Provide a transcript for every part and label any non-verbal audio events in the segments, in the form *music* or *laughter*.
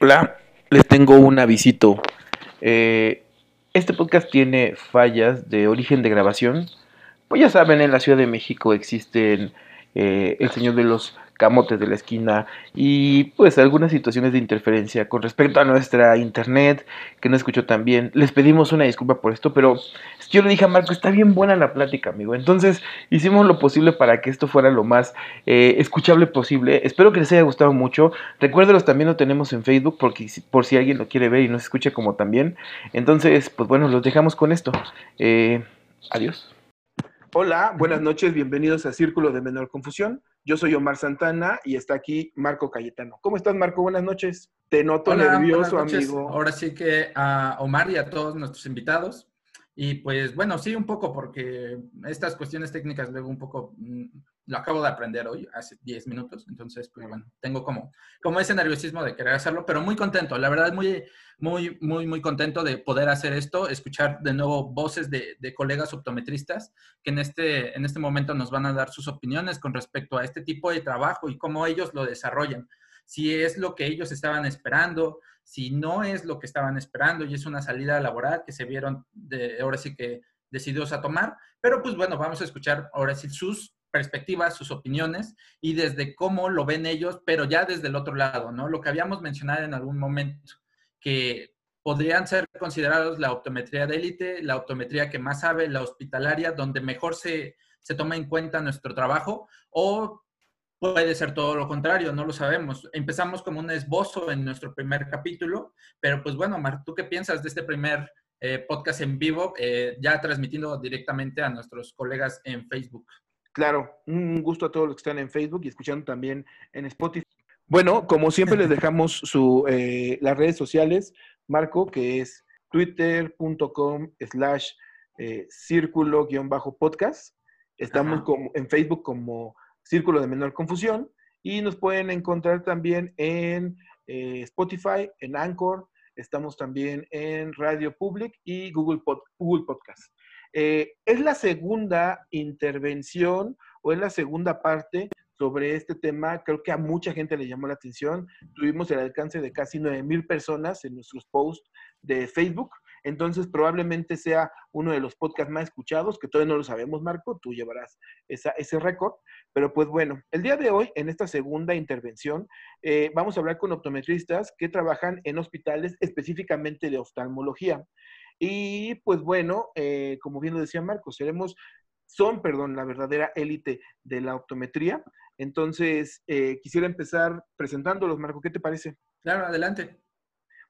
Hola, les tengo un avisito. Eh, este podcast tiene fallas de origen de grabación. Pues ya saben, en la Ciudad de México existen eh, el Señor de los camotes de la esquina y pues algunas situaciones de interferencia con respecto a nuestra internet que no escucho tan bien. Les pedimos una disculpa por esto, pero yo le dije a Marco, está bien buena la plática, amigo. Entonces hicimos lo posible para que esto fuera lo más eh, escuchable posible. Espero que les haya gustado mucho. Recuérdenos, también lo tenemos en Facebook porque, por si alguien lo quiere ver y nos escucha como también. Entonces, pues bueno, los dejamos con esto. Eh, adiós. Hola, buenas noches, bienvenidos a Círculo de Menor Confusión. Yo soy Omar Santana y está aquí Marco Cayetano. ¿Cómo estás, Marco? Buenas noches. Te noto nervioso, amigo. Ahora sí que a Omar y a todos nuestros invitados. Y pues bueno, sí, un poco, porque estas cuestiones técnicas luego un poco mm, lo acabo de aprender hoy, hace 10 minutos, entonces, pues bueno, tengo como, como ese nerviosismo de querer hacerlo, pero muy contento, la verdad, muy, muy, muy, muy contento de poder hacer esto, escuchar de nuevo voces de, de, colegas optometristas que en este, en este momento nos van a dar sus opiniones con respecto a este tipo de trabajo y cómo ellos lo desarrollan. Si es lo que ellos estaban esperando, si no es lo que estaban esperando y es una salida laboral que se vieron de, ahora sí que decididos a tomar, pero pues bueno, vamos a escuchar ahora sí sus perspectivas, sus opiniones y desde cómo lo ven ellos, pero ya desde el otro lado, ¿no? Lo que habíamos mencionado en algún momento, que podrían ser considerados la optometría de élite, la optometría que más sabe, la hospitalaria, donde mejor se, se toma en cuenta nuestro trabajo, o puede ser todo lo contrario, no lo sabemos. Empezamos como un esbozo en nuestro primer capítulo, pero pues bueno, Mar, ¿tú qué piensas de este primer eh, podcast en vivo, eh, ya transmitiendo directamente a nuestros colegas en Facebook? Claro, un gusto a todos los que están en Facebook y escuchando también en Spotify. Bueno, como siempre les dejamos su, eh, las redes sociales, Marco, que es twitter.com slash eh, círculo-podcast. Estamos como, en Facebook como Círculo de Menor Confusión y nos pueden encontrar también en eh, Spotify, en Anchor, estamos también en Radio Public y Google, Google Podcast. Eh, es la segunda intervención o es la segunda parte sobre este tema. Creo que a mucha gente le llamó la atención. Tuvimos el alcance de casi 9 mil personas en nuestros posts de Facebook. Entonces, probablemente sea uno de los podcasts más escuchados, que todavía no lo sabemos, Marco, tú llevarás ese récord. Pero pues bueno, el día de hoy, en esta segunda intervención, eh, vamos a hablar con optometristas que trabajan en hospitales específicamente de oftalmología. Y pues bueno, eh, como bien lo decía Marcos, seremos, son, perdón, la verdadera élite de la optometría. Entonces, eh, quisiera empezar presentándolos, Marco, ¿qué te parece? Claro, adelante.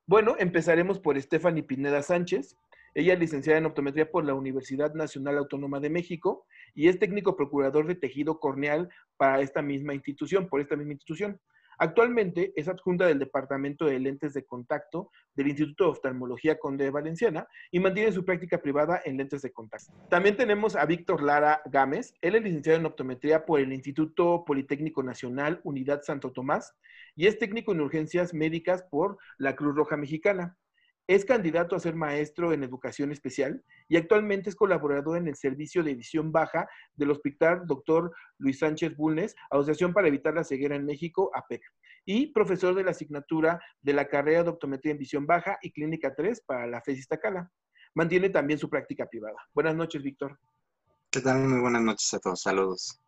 Bueno, empezaremos por Stephanie Pineda Sánchez. Ella es licenciada en optometría por la Universidad Nacional Autónoma de México y es técnico procurador de tejido corneal para esta misma institución, por esta misma institución. Actualmente es adjunta del Departamento de Lentes de Contacto del Instituto de Oftalmología Conde Valenciana y mantiene su práctica privada en lentes de contacto. También tenemos a Víctor Lara Gámez. Él es licenciado en optometría por el Instituto Politécnico Nacional Unidad Santo Tomás y es técnico en urgencias médicas por la Cruz Roja Mexicana. Es candidato a ser maestro en educación especial y actualmente es colaborador en el servicio de edición baja del Hospital Dr. Luis Sánchez Bulnes, Asociación para Evitar la Ceguera en México, APEC, y profesor de la asignatura de la carrera de optometría en visión baja y clínica 3 para la FES Iztacala. Mantiene también su práctica privada. Buenas noches, Víctor. ¿Qué tal? Muy buenas noches a todos. Saludos.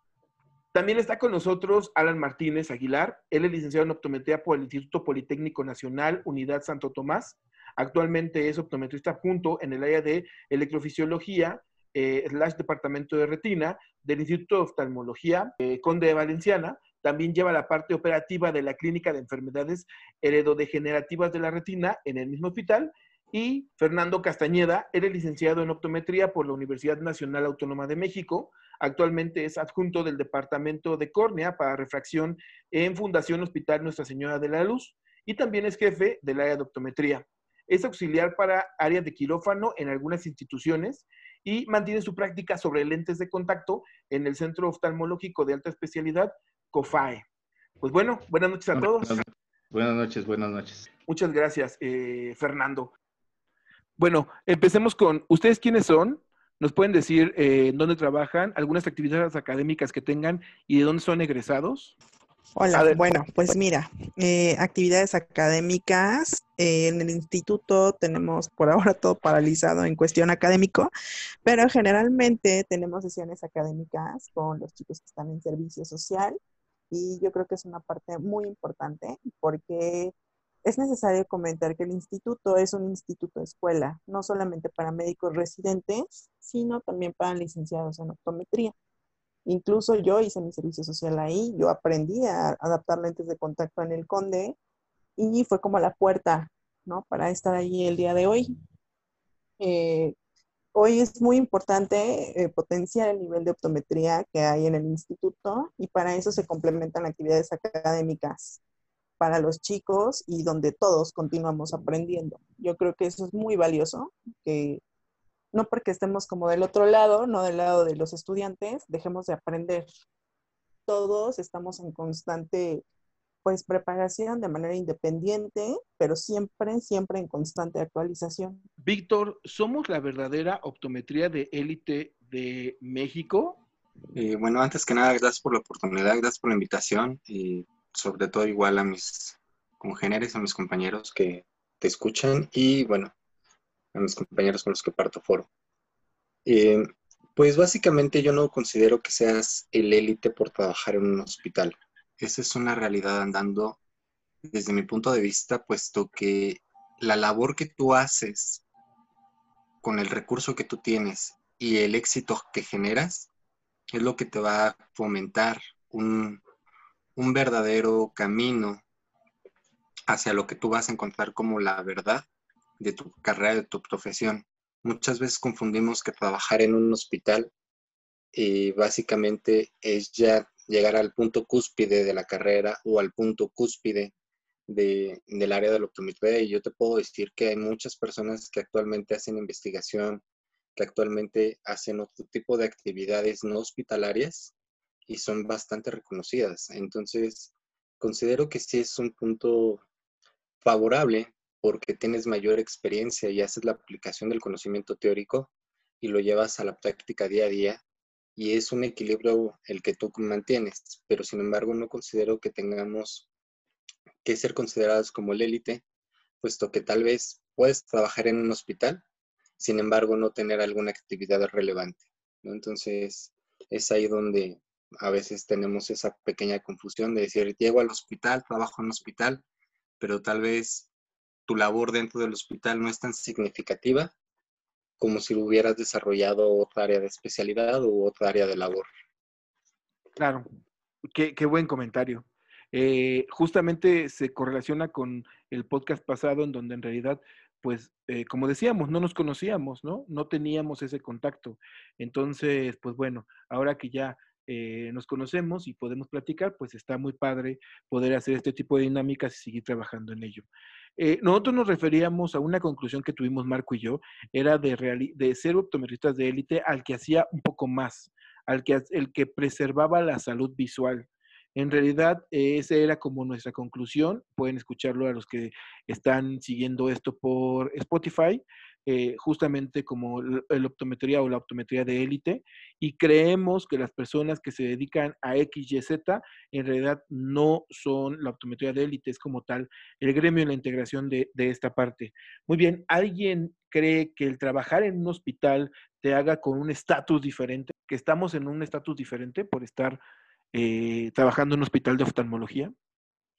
También está con nosotros Alan Martínez Aguilar. Él es licenciado en optometría por el Instituto Politécnico Nacional, Unidad Santo Tomás Actualmente es optometrista junto en el área de electrofisiología, eh, slash departamento de retina del Instituto de Oftalmología eh, Conde de Valenciana. También lleva la parte operativa de la Clínica de Enfermedades Heredodegenerativas de la Retina en el mismo hospital. Y Fernando Castañeda, eres licenciado en optometría por la Universidad Nacional Autónoma de México. Actualmente es adjunto del Departamento de Córnea para Refracción en Fundación Hospital Nuestra Señora de la Luz. Y también es jefe del área de optometría. Es auxiliar para áreas de quirófano en algunas instituciones y mantiene su práctica sobre lentes de contacto en el Centro Oftalmológico de Alta Especialidad, COFAE. Pues bueno, buenas noches a todos. Buenas noches, buenas noches. Muchas gracias, eh, Fernando. Bueno, empecemos con, ¿ustedes quiénes son? ¿Nos pueden decir eh, dónde trabajan, algunas actividades académicas que tengan y de dónde son egresados? Hola, bueno, pues mira, eh, actividades académicas. Eh, en el instituto tenemos por ahora todo paralizado en cuestión académico, pero generalmente tenemos sesiones académicas con los chicos que están en servicio social y yo creo que es una parte muy importante porque es necesario comentar que el instituto es un instituto de escuela, no solamente para médicos residentes, sino también para licenciados en optometría. Incluso yo hice mi servicio social ahí, yo aprendí a adaptar lentes de contacto en el Conde y fue como la puerta, ¿no? Para estar ahí el día de hoy. Eh, hoy es muy importante eh, potenciar el nivel de optometría que hay en el instituto y para eso se complementan actividades académicas para los chicos y donde todos continuamos aprendiendo. Yo creo que eso es muy valioso, no porque estemos como del otro lado, no del lado de los estudiantes, dejemos de aprender. Todos estamos en constante pues preparación de manera independiente, pero siempre, siempre en constante actualización. Víctor, ¿somos la verdadera optometría de élite de México? Eh, bueno, antes que nada, gracias por la oportunidad, gracias por la invitación y sobre todo igual a mis congéneres, a mis compañeros que te escuchan y bueno, a mis compañeros con los que parto foro. Eh, pues básicamente yo no considero que seas el élite por trabajar en un hospital. Esa es una realidad andando desde mi punto de vista, puesto que la labor que tú haces con el recurso que tú tienes y el éxito que generas es lo que te va a fomentar un, un verdadero camino hacia lo que tú vas a encontrar como la verdad de tu carrera, de tu profesión. Muchas veces confundimos que trabajar en un hospital y básicamente es ya llegar al punto cúspide de la carrera o al punto cúspide de, del área de la optometría. Y yo te puedo decir que hay muchas personas que actualmente hacen investigación, que actualmente hacen otro tipo de actividades no hospitalarias y son bastante reconocidas. Entonces, considero que sí es un punto favorable porque tienes mayor experiencia y haces la aplicación del conocimiento teórico y lo llevas a la práctica día a día y es un equilibrio el que tú mantienes, pero sin embargo no considero que tengamos que ser considerados como el élite, puesto que tal vez puedes trabajar en un hospital, sin embargo no tener alguna actividad relevante. Entonces es ahí donde a veces tenemos esa pequeña confusión de decir, llego al hospital, trabajo en hospital, pero tal vez tu labor dentro del hospital no es tan significativa como si hubieras desarrollado otra área de especialidad u otra área de labor. Claro, qué, buen comentario. Eh, justamente se correlaciona con el podcast pasado en donde en realidad, pues, eh, como decíamos, no nos conocíamos, ¿no? No teníamos ese contacto. Entonces, pues bueno, ahora que ya eh, nos conocemos y podemos platicar, pues está muy padre poder hacer este tipo de dinámicas y seguir trabajando en ello. Eh, nosotros nos referíamos a una conclusión que tuvimos Marco y yo, era de, ser optometristas de élite al que hacía un poco más, al que, el que preservaba la salud visual. En realidad, esa era como nuestra conclusión. Pueden escucharlo a los que están siguiendo esto por Spotify. Eh, justamente como la optometría o la optometría de élite y creemos que las personas que se dedican a XYZ en realidad no son la optometría de élite, es como tal el gremio en la integración de, esta parte. Muy bien, ¿alguien cree que el trabajar en un hospital te haga con un estatus diferente, que estamos en un estatus diferente por estar eh, trabajando en un hospital de oftalmología?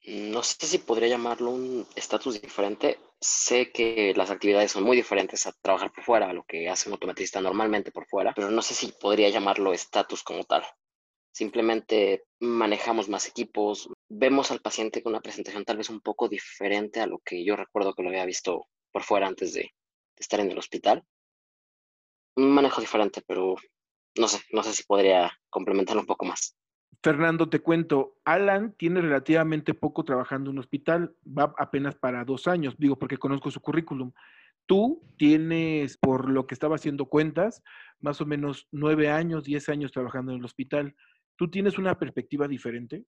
No sé si podría llamarlo un estatus diferente. Sé que las actividades son muy diferentes a trabajar por fuera, a lo que hace un optometrista normalmente por fuera, pero no sé si podría llamarlo estatus como tal. Simplemente manejamos más equipos, vemos al paciente con una presentación tal vez un poco diferente a lo que yo recuerdo que lo había visto por fuera antes de, estar en el hospital. Un manejo diferente, pero no sé, no sé si podría complementarlo un poco más. Fernando, te cuento, Alan tiene relativamente poco trabajando en un hospital, va apenas para dos años, digo porque conozco su currículum. Tú tienes, por lo que estaba haciendo cuentas, más o menos nueve años, diez años trabajando en el hospital. ¿Tú tienes una perspectiva diferente?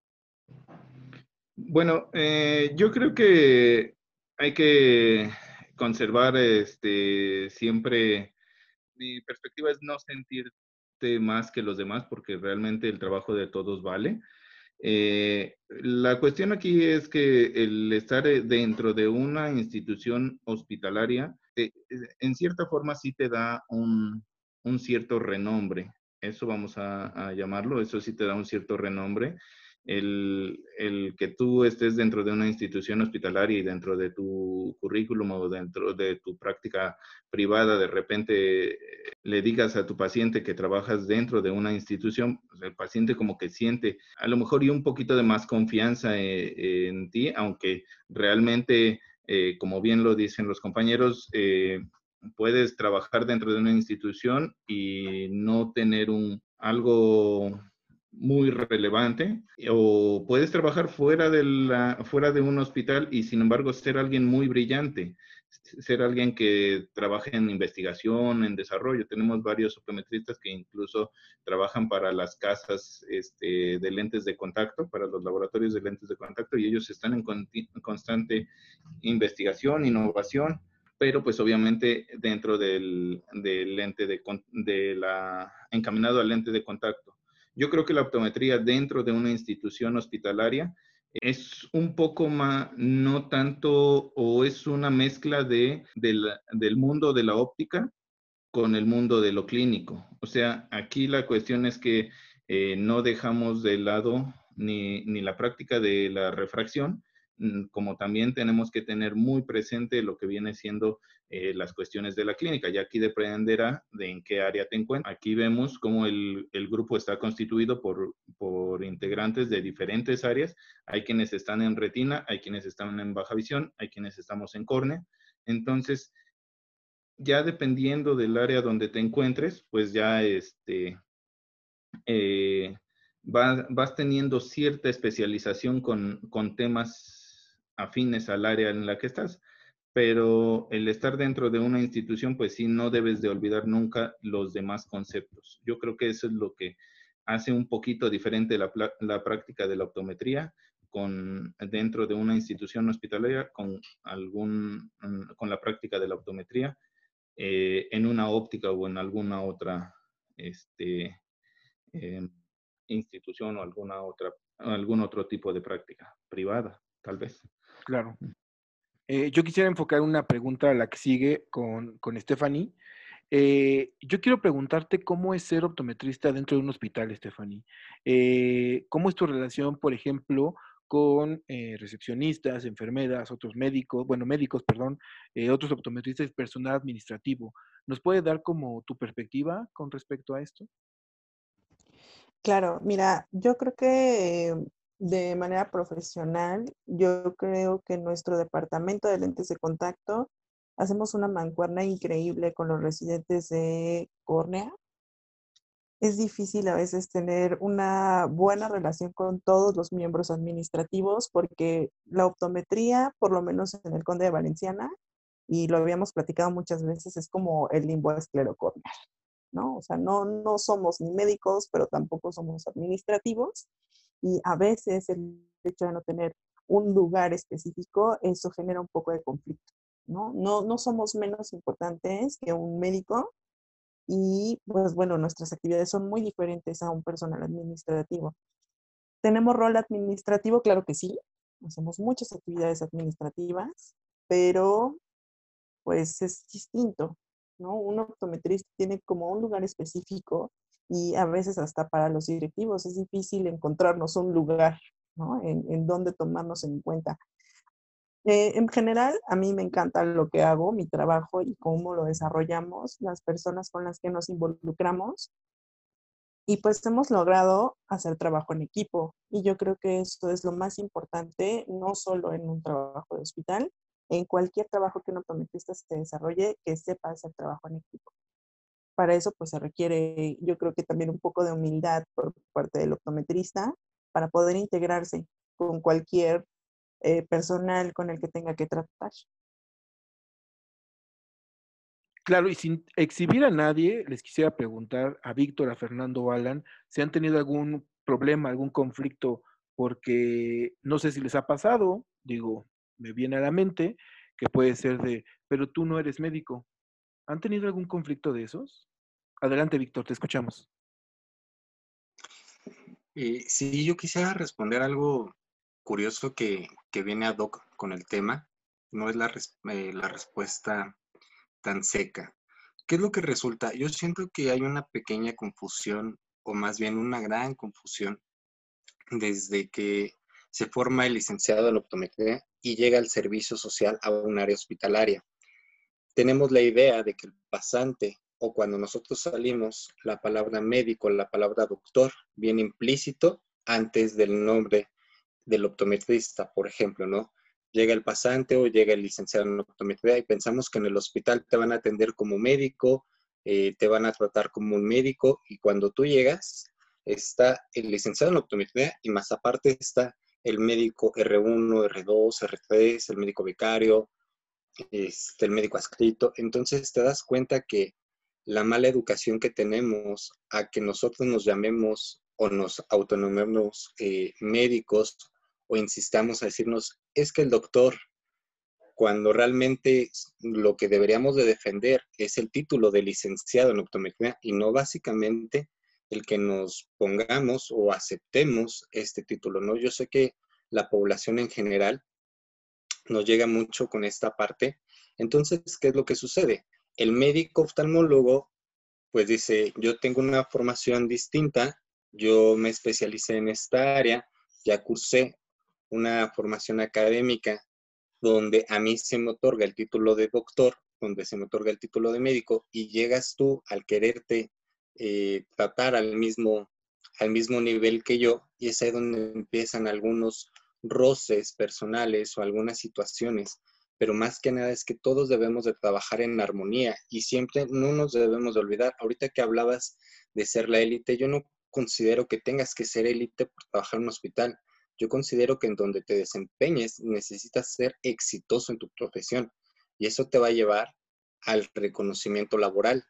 Bueno, eh, yo creo que hay que conservar este, siempre, mi perspectiva es no sentir más que los demás porque realmente el trabajo de todos vale. Eh, la cuestión aquí es que el estar eh, dentro de una institución hospitalaria, en cierta forma sí te da un, cierto renombre. Eso vamos a, llamarlo, eso sí te da un cierto renombre el, que tú estés dentro de una institución hospitalaria y dentro de tu currículum o dentro de tu práctica privada, de repente eh, le digas a tu paciente que trabajas dentro de una institución, pues, el paciente como que siente a lo mejor y un poquito de más confianza eh, en, ti, aunque realmente, eh, como bien lo dicen los compañeros, puedes trabajar dentro de una institución y no tener un algo muy relevante o puedes trabajar fuera de, la, fuera de un hospital y sin embargo ser alguien muy brillante, ser alguien que trabaje en investigación, en desarrollo. Tenemos varios optometristas que incluso trabajan para las casas este, de lentes de contacto, para los laboratorios de lentes de contacto y ellos están en, constante investigación, innovación pero pues obviamente dentro del, del lente de, de la, encaminado al lente de contacto. Yo creo que la optometría dentro de una institución hospitalaria es un poco más, no tanto, o es una mezcla de, del mundo de la óptica con el mundo de lo clínico. O sea, aquí la cuestión es que eh, no dejamos de lado ni, ni la práctica de la refracción, como también tenemos que tener muy presente lo que viene siendo eh, las cuestiones de la clínica. Ya aquí dependerá de en qué área te encuentras. Aquí vemos cómo el, el grupo está constituido por, por, integrantes de diferentes áreas. Hay quienes están en retina, hay quienes están en baja visión, hay quienes estamos en córnea. Entonces, ya dependiendo del área donde te encuentres, pues ya este, eh, vas, vas, teniendo cierta especialización con, con temas afines al área en la que estás. Pero el estar dentro de una institución, pues sí, no debes de olvidar nunca los demás conceptos. Yo creo que eso es lo que hace un poquito diferente la, la práctica de la optometría con, dentro de una institución hospitalaria con, algún, mm, con la práctica de la optometría eh, en una óptica o en alguna otra este, em, institución o alguna otra, algún otro tipo de práctica privada, tal vez. Claro. Eh, yo quisiera enfocar una pregunta a la que sigue con, con Stephanie. Eh, yo quiero preguntarte cómo es ser optometrista dentro de un hospital, Stephanie. Eh, ¿Cómo es tu relación, por ejemplo, con recepcionistas, enfermeras, otros médicos, bueno, médicos, perdón, otros optometristas y personal administrativo? ¿Nos puede dar como tu perspectiva con respecto a esto? Claro, mira, yo creo que de manera profesional, yo creo que nuestro departamento de lentes de contacto hacemos una mancuerna increíble con los residentes de córnea. Es difícil a veces tener una buena relación con todos los miembros administrativos porque la optometría, por lo menos en el Conde de Valenciana, y lo habíamos platicado muchas veces, es como el limbo esclerocorneal, ¿no? O sea, no, no somos ni médicos, pero tampoco somos administrativos y a veces el hecho de no tener un lugar específico, eso genera un poco de conflicto, ¿no? No, no somos menos importantes que un médico y pues bueno, nuestras actividades son muy diferentes a un personal administrativo. ¿Tenemos rol administrativo? Claro que sí, hacemos muchas actividades administrativas, pero pues es distinto, ¿no? Un optometrista tiene como un lugar específico y a veces hasta para los directivos es difícil encontrarnos un lugar ¿no? en, en donde tomarnos en cuenta. Eh, en general, a mí me encanta lo que hago, mi trabajo y cómo lo desarrollamos, las personas con las que nos involucramos. Y pues hemos logrado hacer trabajo en equipo. Y yo creo que esto es lo más importante, no solo en un trabajo de hospital, en cualquier trabajo que un optometrista se desarrolle, que sepa hacer trabajo en equipo para eso pues se requiere, yo creo que también un poco de humildad por parte del optometrista para poder integrarse con cualquier eh, personal con el que tenga que tratar. Claro, y sin exhibir a nadie, les quisiera preguntar a Víctor, a Fernando o Alan, si han tenido algún problema, algún conflicto, porque no sé si les ha pasado, digo, me viene a la mente que puede ser de, pero tú no eres médico, ¿Han tenido algún conflicto de esos? Adelante, Víctor, te escuchamos. Y sí, yo quisiera responder algo curioso que, que viene ad hoc con el tema. No es la, eh, la respuesta tan seca. ¿Qué es lo que resulta? Yo siento que hay una pequeña confusión, o más bien una gran confusión, desde que se forma el licenciado en optometría y llega al servicio social a un área hospitalaria. Tenemos la idea de que el pasante o cuando nosotros salimos, la palabra médico, la palabra doctor, viene implícito antes del nombre del optometrista, por ejemplo, ¿no? llega el pasante o llega el licenciado en optometría y pensamos que en el hospital te van a atender como médico, eh, te van a tratar como un médico y cuando tú llegas está el licenciado en optometría y más aparte está el médico R1, R2, R3, el médico vicario, este, el médico adscrito. Entonces te das cuenta que la mala educación que tenemos a que nosotros nos llamemos o nos autonomemos eh, médicos o insistamos a decirnos, es que el doctor, cuando realmente lo que deberíamos de defender es el título de licenciado en optometría y no básicamente el que nos pongamos o aceptemos este título, ¿no? Yo sé que la población en general nos llega mucho con esta parte. Entonces, ¿qué es lo que sucede? El médico oftalmólogo, pues dice, yo tengo una formación distinta, yo me especialicé en esta área, ya cursé una formación académica donde a mí se me otorga el título de doctor, donde se me otorga el título de médico, y llegas tú al quererte eh, tratar al mismo, al mismo nivel que yo, y es ahí donde empiezan algunos roces personales o algunas situaciones, pero más que nada es que todos debemos de trabajar en armonía y siempre no nos debemos de olvidar, ahorita que hablabas de ser la élite, yo no considero que tengas que ser élite por trabajar en un hospital, yo considero que en donde te desempeñes necesitas ser exitoso en tu profesión y eso te va a llevar al reconocimiento laboral.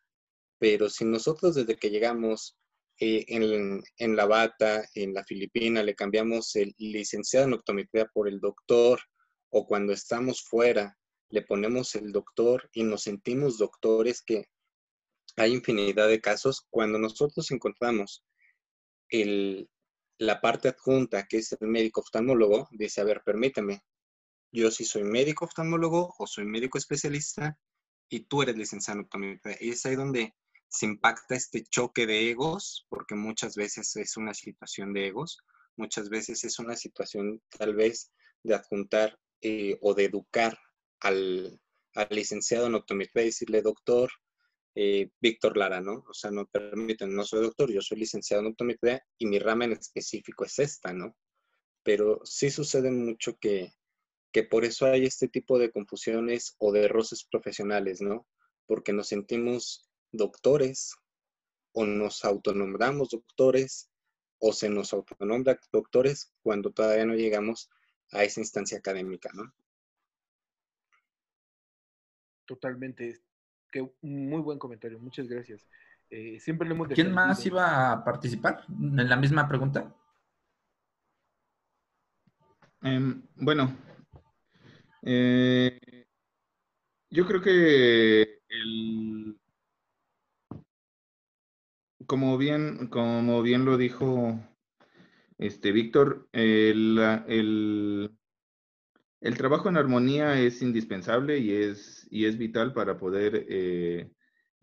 Pero si nosotros desde que llegamos eh, en, la bata, en la Filipina, le cambiamos el licenciado en optometría por el doctor, o cuando estamos fuera, le ponemos el doctor y nos sentimos doctores, que hay infinidad de casos, cuando nosotros encontramos el, la parte adjunta, que es el médico oftalmólogo, dice, a ver, permíteme, yo sí soy médico oftalmólogo o soy médico especialista y tú eres licenciado en optometría. Y es ahí donde se impacta este choque de egos, porque muchas veces es una situación de egos, muchas veces es una situación tal vez de adjuntar eh, o de educar al, licenciado en optometría y decirle, doctor, eh, Víctor Lara, ¿no? O sea, no permiten, no soy doctor, yo soy licenciado en optometría y mi rama en específico es esta, ¿no? Pero sí sucede mucho que, que por eso hay este tipo de confusiones o de roces profesionales, ¿no? Porque nos sentimos doctores o nos autonombramos doctores o se nos autonombra doctores cuando todavía no llegamos a esa instancia académica, ¿no? Totalmente muy buen comentario, muchas gracias. Eh, siempre lo hemos ¿Quién más iba a participar en la misma pregunta? Em, bueno, eh, yo creo que el, como bien, como bien lo dijo este Víctor, el, el, el trabajo en armonía es indispensable y es, y es vital para poder eh,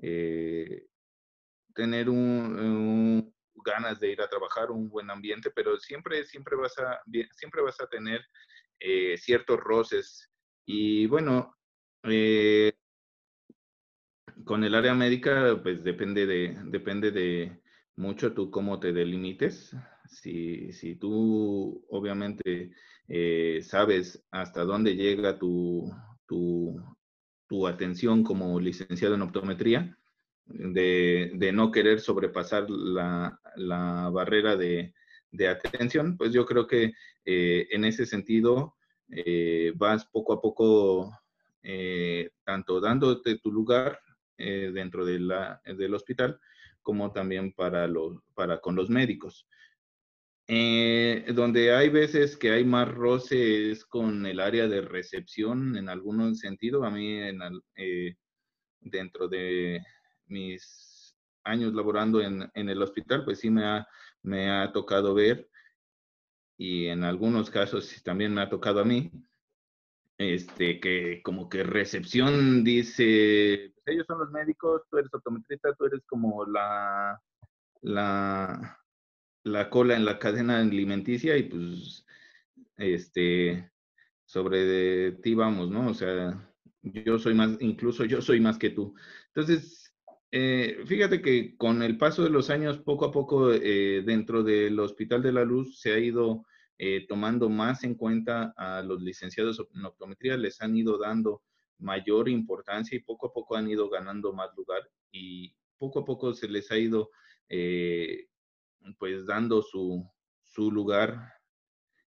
eh, tener un, ganas de ir a trabajar, un buen ambiente, pero siempre, siempre, vas, a, siempre vas a tener eh, ciertos roces. Y bueno, con el área médica, pues depende de, depende de mucho tú cómo te delimites. Si, si tú obviamente eh, sabes hasta dónde llega tu, tu, atención como licenciado en optometría, de, no querer sobrepasar la, barrera de, atención, pues yo creo que eh, en ese sentido eh, vas poco a poco tanto dándote tu lugar dentro de la, del hospital como también para, los, para con los médicos. Eh, donde hay veces que hay más roces con el área de recepción en algún sentido. A mí, en, eh, dentro de mis años laborando en, el hospital, pues sí me ha, me ha tocado ver y en algunos casos también me ha tocado a mí, este, que como que recepción dice, pues, ellos son los médicos, tú eres optometrista, tú eres como la, la, la cola en la cadena alimenticia y pues, este, sobre ti vamos, ¿no? O sea, yo soy más, incluso yo soy más que tú. Entonces, eh, fíjate que con el paso de los años, poco a poco, eh, dentro del Hospital de la Luz se ha ido eh, tomando más en cuenta a los licenciados en optometría, les han ido dando mayor importancia y poco a poco han ido ganando más lugar y poco a poco se les ha ido eh, pues dando su, su lugar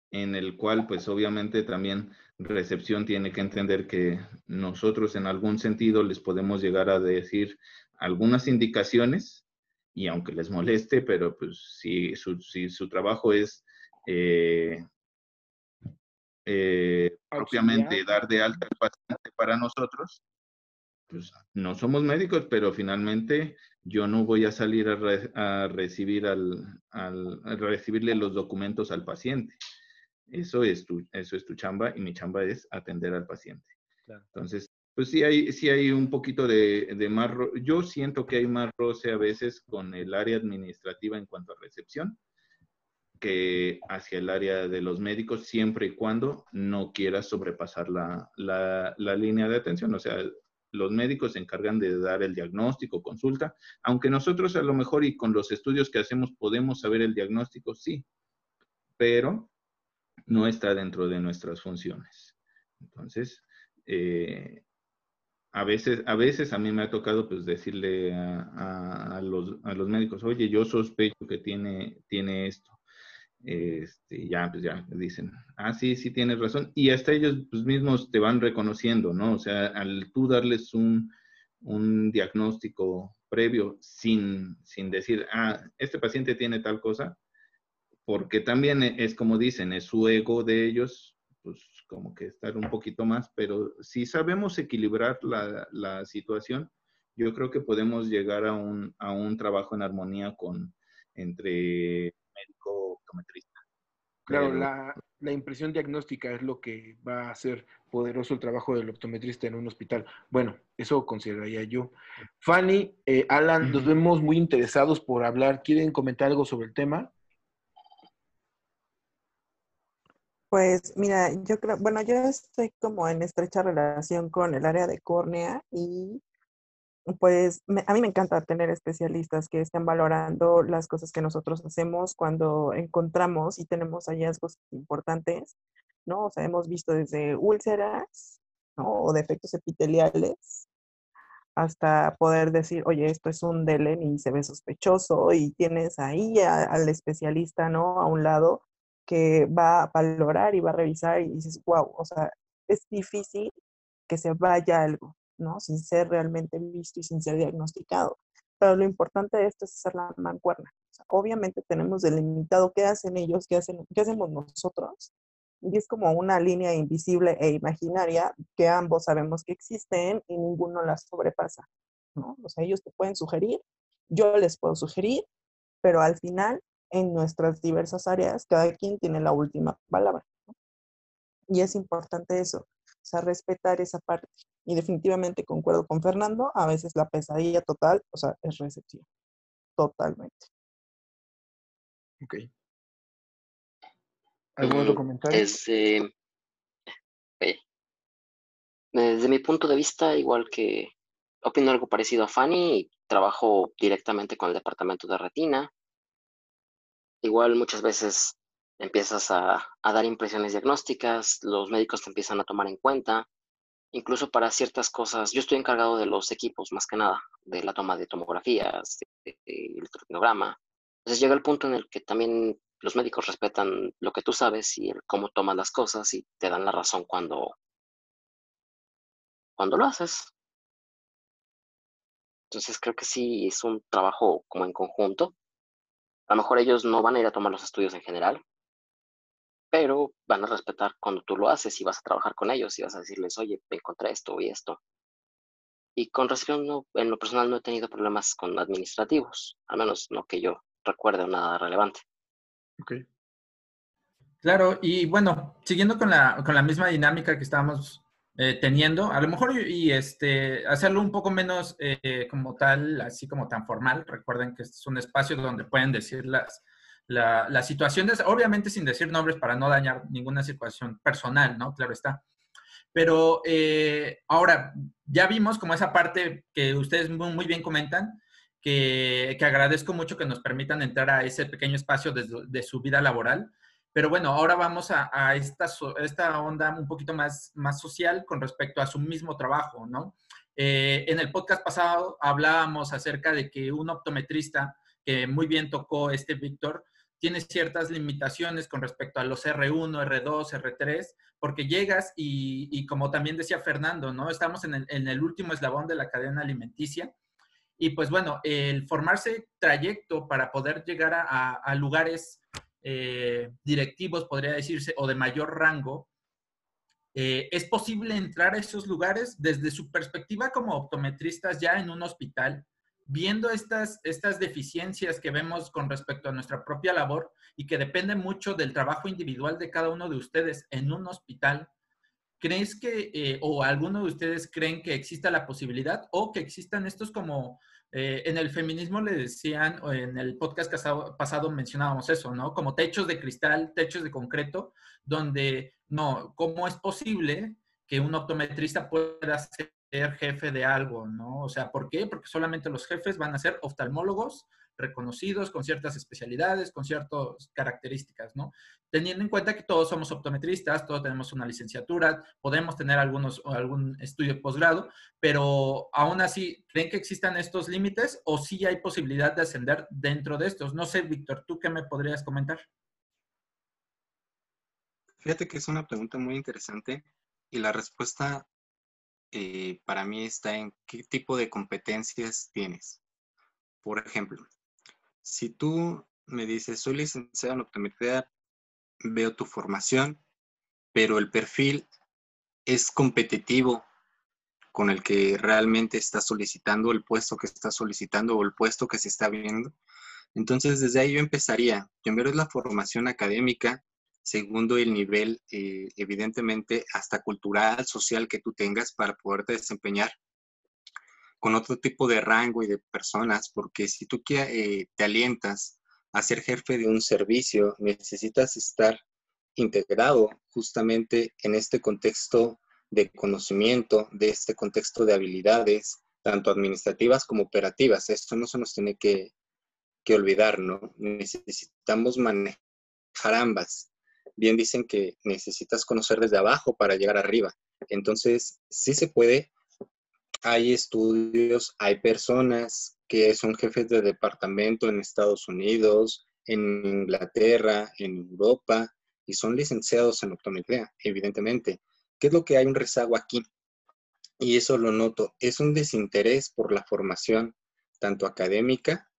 en el cual pues obviamente también recepción tiene que entender que nosotros en algún sentido les podemos llegar a decir algunas indicaciones y aunque les moleste, pero pues si su, si su trabajo es eh, eh, propiamente dar de alta al paciente para nosotros, pues no somos médicos, pero finalmente yo no voy a salir a, recibir al, al recibirle los documentos al paciente. Eso es tu, eso es tu chamba y mi chamba es atender al paciente. Entonces, pues sí hay, sí hay un poquito de, de más, yo siento que hay más roce a veces con el área administrativa en cuanto a recepción, que hacia el área de los médicos siempre y cuando no quieras sobrepasar la, la, línea de atención. O sea, los médicos se encargan de dar el diagnóstico, consulta, aunque nosotros a lo mejor y con los estudios que hacemos podemos saber el diagnóstico, sí, pero no está dentro de nuestras funciones. Entonces, eh, a veces, a veces a mí me ha tocado pues decirle a, a, los, a los médicos, oye, yo sospecho que tiene, tiene esto este, ya, pues ya dicen, ah, sí, sí tienes razón. Y hasta ellos pues, mismos te van reconociendo, ¿no? O sea, al tú darles un, un diagnóstico previo sin, sin decir, ah, este paciente tiene tal cosa, porque también e, es como dicen, es su ego de ellos, pues como que estar un poquito más, pero si sabemos equilibrar la, la situación, yo creo que podemos llegar a un, a un trabajo en armonía con entre médico optometrista. Claro, la, la, impresión diagnóstica es lo que va a hacer poderoso el trabajo del optometrista en un hospital. Bueno, eso consideraría yo. Fanny, eh, Alan, nos vemos muy interesados por hablar. ¿Quieren comentar algo sobre el tema? Pues mira, yo creo, bueno, yo estoy como en estrecha relación con el área de córnea y pues a mí me encanta tener especialistas que estén valorando las cosas que nosotros hacemos cuando encontramos y tenemos hallazgos importantes, ¿no? O sea, hemos visto desde úlceras. O defectos epiteliales, hasta poder decir, oye, esto es un DELEN y se ve sospechoso y tienes ahí al especialista, ¿no? A un lado que va a valorar y va a revisar y dices, wow, o sea, es difícil que se vaya algo, ¿no? Sin ser realmente visto y sin ser diagnosticado. Pero lo importante de esto es hacer la mancuerna. obviamente tenemos delimitado qué hacen ellos, qué, hacen, qué hacemos nosotros. Y es como una línea invisible e imaginaria que ambos sabemos que existen y ninguno la sobrepasa, ¿no? O sea, ellos te pueden sugerir, yo les puedo sugerir, pero al final, en nuestras diversas áreas, cada quien tiene la última palabra. Y es importante eso, o sea, respetar esa parte. Y definitivamente concuerdo con Fernando, a veces la pesadilla total, o sea, es recepción. Totalmente. Ok. ¿Algún otro mm, comentario? Desde, desde mi punto de vista, igual que opino algo parecido a Fanny, y trabajo directamente con el departamento de retina. Igual muchas veces empiezas a, a, dar impresiones diagnósticas, los médicos te empiezan a tomar en cuenta, incluso para ciertas cosas. Yo estoy encargado de los equipos, más que nada, de la toma de tomografías, de, electrocardiograma. Entonces llega el punto en el que también los médicos respetan lo que tú sabes y cómo tomas las cosas y te dan la razón cuando, cuando lo haces. Entonces creo que sí es un trabajo como en conjunto. A lo mejor ellos no van a ir a tomar los estudios en general, pero van a respetar cuando tú lo haces y vas a trabajar con ellos y vas a decirles, oye, me encontré esto y esto. Y con recepción, no, en lo personal no he tenido problemas con administrativos, al menos no que yo recuerde nada relevante. Ok. Claro, y bueno, siguiendo con la, con la misma dinámica que estábamos eh, teniendo, a lo mejor y, este, hacerlo un poco menos eh, como tal, así como tan formal. Recuerden que este es un espacio donde pueden decir las, las situaciones, obviamente sin decir nombres para no dañar ninguna situación personal, ¿no? Claro está. Pero eh, ahora, ya vimos como esa parte que ustedes muy, bien comentan, que, que, agradezco mucho que nos permitan entrar a ese pequeño espacio de, de su vida laboral. Pero bueno, ahora vamos a, a esta, esta, onda un poquito más, más social con respecto a su mismo trabajo, ¿no? Eh, en el podcast pasado hablábamos acerca de que un optometrista, que muy bien tocó este Víctor, tiene ciertas limitaciones con respecto a los R1, R2, R3, porque llegas y, como también decía Fernando, ¿no? Estamos en el, último eslabón de la cadena alimenticia. Y pues bueno, el formarse trayecto para poder llegar a, lugares eh, directivos, podría decirse, o de mayor rango, eh, ¿es posible entrar a esos lugares desde su perspectiva como optometristas ya en un hospital? Viendo estas, estas deficiencias que vemos con respecto a nuestra propia labor y que depende mucho del trabajo individual de cada uno de ustedes en un hospital, ¿crees que, eh, o alguno de ustedes creen que exista la posibilidad o que existan estos como, eh, en el feminismo le decían, o en el podcast pasado, mencionábamos eso, ¿no? Como techos de cristal, techos de concreto, donde, no, ¿cómo es posible que un optometrista pueda ser jefe de algo, ¿no? O sea, ¿por qué? Porque solamente los jefes van a ser oftalmólogos reconocidos con ciertas especialidades, con ciertas características, ¿no? Teniendo en cuenta que todos somos optometristas, todos tenemos una licenciatura, podemos tener algunos algún estudio de posgrado, pero aún así, ¿creen que existan estos límites o sí hay posibilidad de ascender dentro de estos? No sé, Víctor, ¿tú qué me podrías comentar? Fíjate que es una pregunta muy interesante y la respuesta eh, para mí está en qué tipo de competencias tienes. Por ejemplo, si tú me dices, soy licenciado en optometría, veo tu formación, pero el perfil es competitivo con el que realmente estás solicitando, el puesto que estás solicitando o el puesto que se está viendo. Entonces, desde ahí yo empezaría. Primero es la formación académica, Segundo, el nivel, eh, evidentemente, hasta cultural, social que tú tengas para poderte desempeñar con otro tipo de rango y de personas, porque si tú eh, te alientas a ser jefe de un servicio, necesitas estar integrado justamente en este contexto de conocimiento, de este contexto de habilidades, tanto administrativas como operativas. Esto no se nos tiene que, que olvidar, ¿no? Necesitamos manejar ambas bien dicen que necesitas conocer desde abajo para llegar arriba. Entonces, sí se puede. Hay estudios, hay personas que son jefes de departamento en Estados Unidos, en Inglaterra, en Europa, y son licenciados en optometría, evidentemente. ¿Qué es lo que hay un rezago aquí? Y eso lo noto, es un desinterés por la formación, tanto académica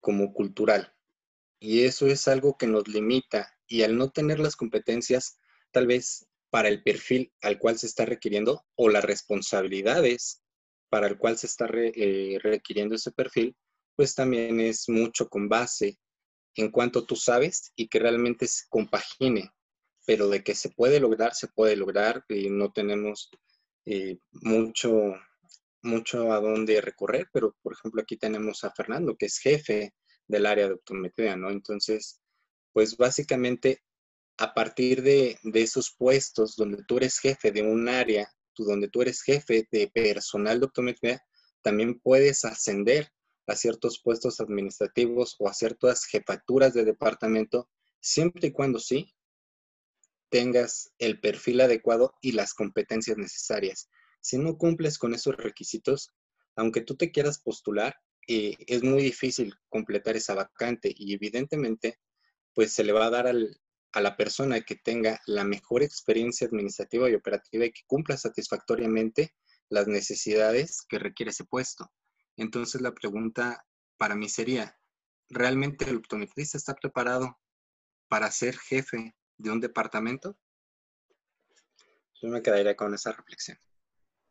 como cultural. Y eso es algo que nos limita y al no tener las competencias, tal vez para el perfil al cual se está requiriendo o las responsabilidades para el cual se está eh, requiriendo ese perfil, pues también es mucho con base en cuanto tú sabes y que realmente se compagine, pero de que se puede lograr, se puede lograr y no tenemos eh, mucho, mucho a dónde recorrer, pero por ejemplo aquí tenemos a Fernando, que es jefe del área de optometría, ¿no? Entonces, pues básicamente a partir de, esos puestos donde tú eres jefe de un área, tú, donde tú eres jefe de personal de optometría, también puedes ascender a ciertos puestos administrativos o a ciertas jefaturas de departamento, siempre y cuando sí tengas el perfil adecuado y las competencias necesarias. Si no cumples con esos requisitos, aunque tú te quieras postular, eh, es muy difícil completar esa vacante y evidentemente pues se le va a dar a la persona que tenga la mejor experiencia administrativa y operativa y que cumpla satisfactoriamente las necesidades que requiere ese puesto. Entonces la pregunta para mí sería, ¿realmente el optometrista está preparado para ser jefe de un departamento? Yo me quedaría con esa reflexión.